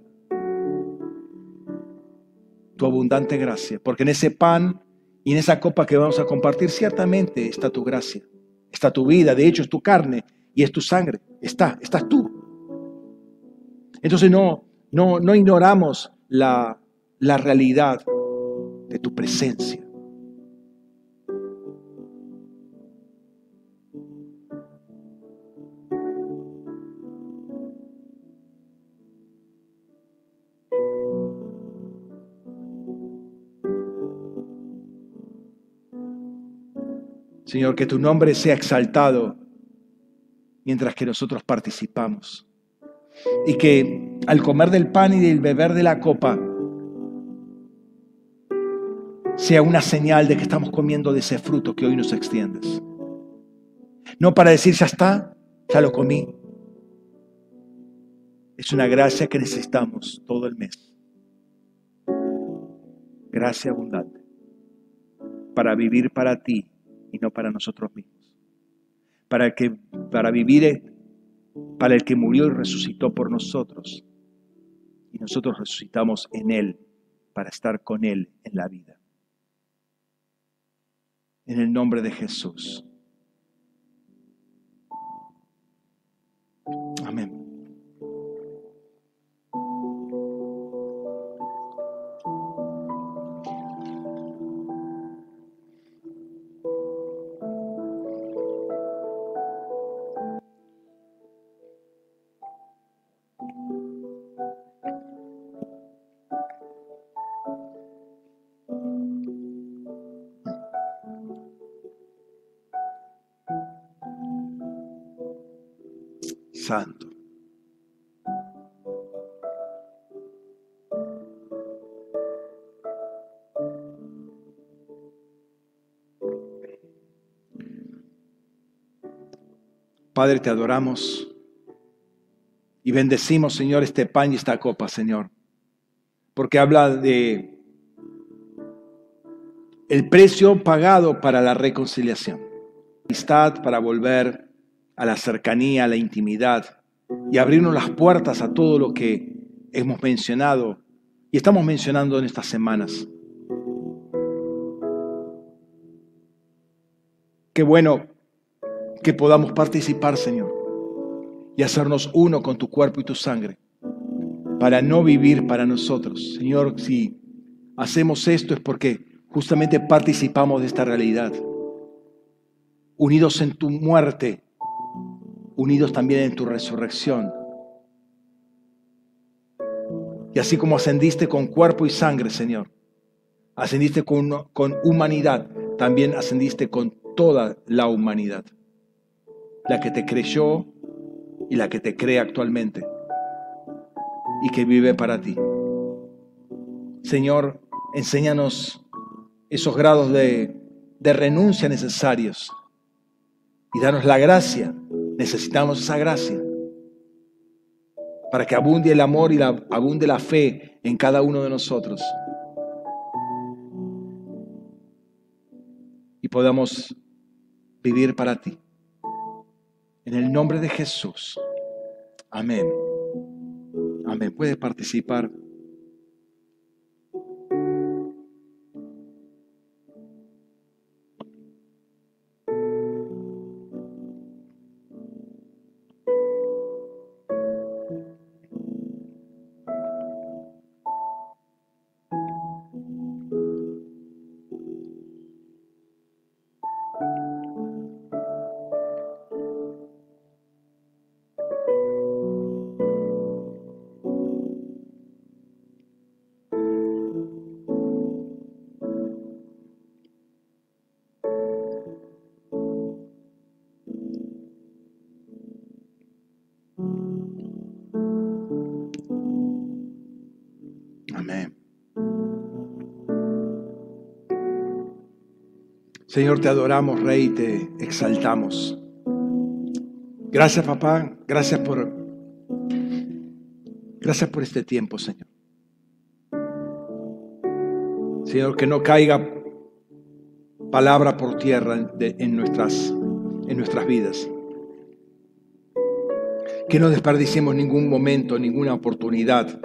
tu abundante gracia, porque en ese pan y en esa copa que vamos a compartir ciertamente está tu gracia. Está tu vida, de hecho es tu carne y es tu sangre. Está, estás tú. Entonces no, no, no ignoramos la, la realidad de tu presencia. Señor, que tu nombre sea exaltado mientras que nosotros participamos. Y que al comer del pan y del beber de la copa sea una señal de que estamos comiendo de ese fruto que hoy nos extiendes. No para decir, ya está, ya lo comí. Es una gracia que necesitamos todo el mes. Gracia abundante para vivir para ti y no para nosotros mismos. Para, que, para vivir para el que murió y resucitó por nosotros. Y nosotros resucitamos en Él para estar con Él en la vida. En el nombre de Jesús. Amén. Padre, te adoramos y bendecimos, Señor, este pan y esta copa, Señor, porque habla de el precio pagado para la reconciliación, amistad para volver a la cercanía, a la intimidad y abrirnos las puertas a todo lo que hemos mencionado y estamos mencionando en estas semanas. Qué bueno que podamos participar, Señor, y hacernos uno con tu cuerpo y tu sangre, para no vivir para nosotros. Señor, si hacemos esto es porque justamente participamos de esta realidad, unidos en tu muerte, unidos también en tu resurrección. Y así como ascendiste con cuerpo y sangre, Señor, ascendiste con, con humanidad, también ascendiste con toda la humanidad la que te creyó y la que te cree actualmente y que vive para ti. Señor, enséñanos esos grados de, renuncia necesarios y danos la gracia. Necesitamos esa gracia para que abunde el amor y abunde la fe en cada uno de nosotros. Y podamos vivir para ti. En el nombre de Jesús. Amén. Amén. Puede participar. Señor, te adoramos, Rey, te exaltamos. Gracias, papá. Gracias por Gracias por este tiempo, Señor. Señor, que no caiga palabra por tierra en, nuestras, en nuestras vidas. Que no desperdiciemos ningún momento, ninguna oportunidad.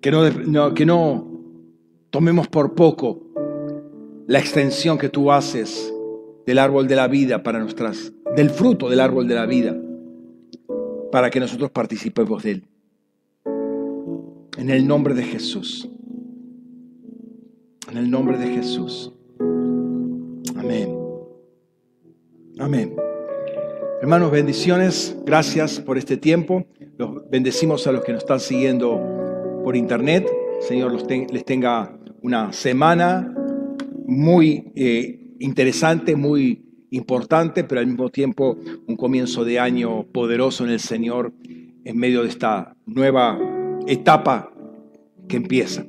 Que no, que no tomemos por poco la extensión que tú haces del árbol de la vida para nuestras, del fruto del árbol de la vida, para que nosotros participemos de él. En el nombre de Jesús. En el nombre de Jesús. Amén. Amén. Hermanos, bendiciones. Gracias por este tiempo. Los bendecimos a los que nos están siguiendo por internet. Señor les tenga una semana muy eh, interesante, muy importante, pero al mismo tiempo un comienzo de año poderoso en el Señor en medio de esta nueva etapa que empieza.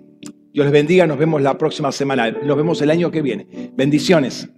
Dios les bendiga, nos vemos la próxima semana, nos vemos el año que viene. Bendiciones.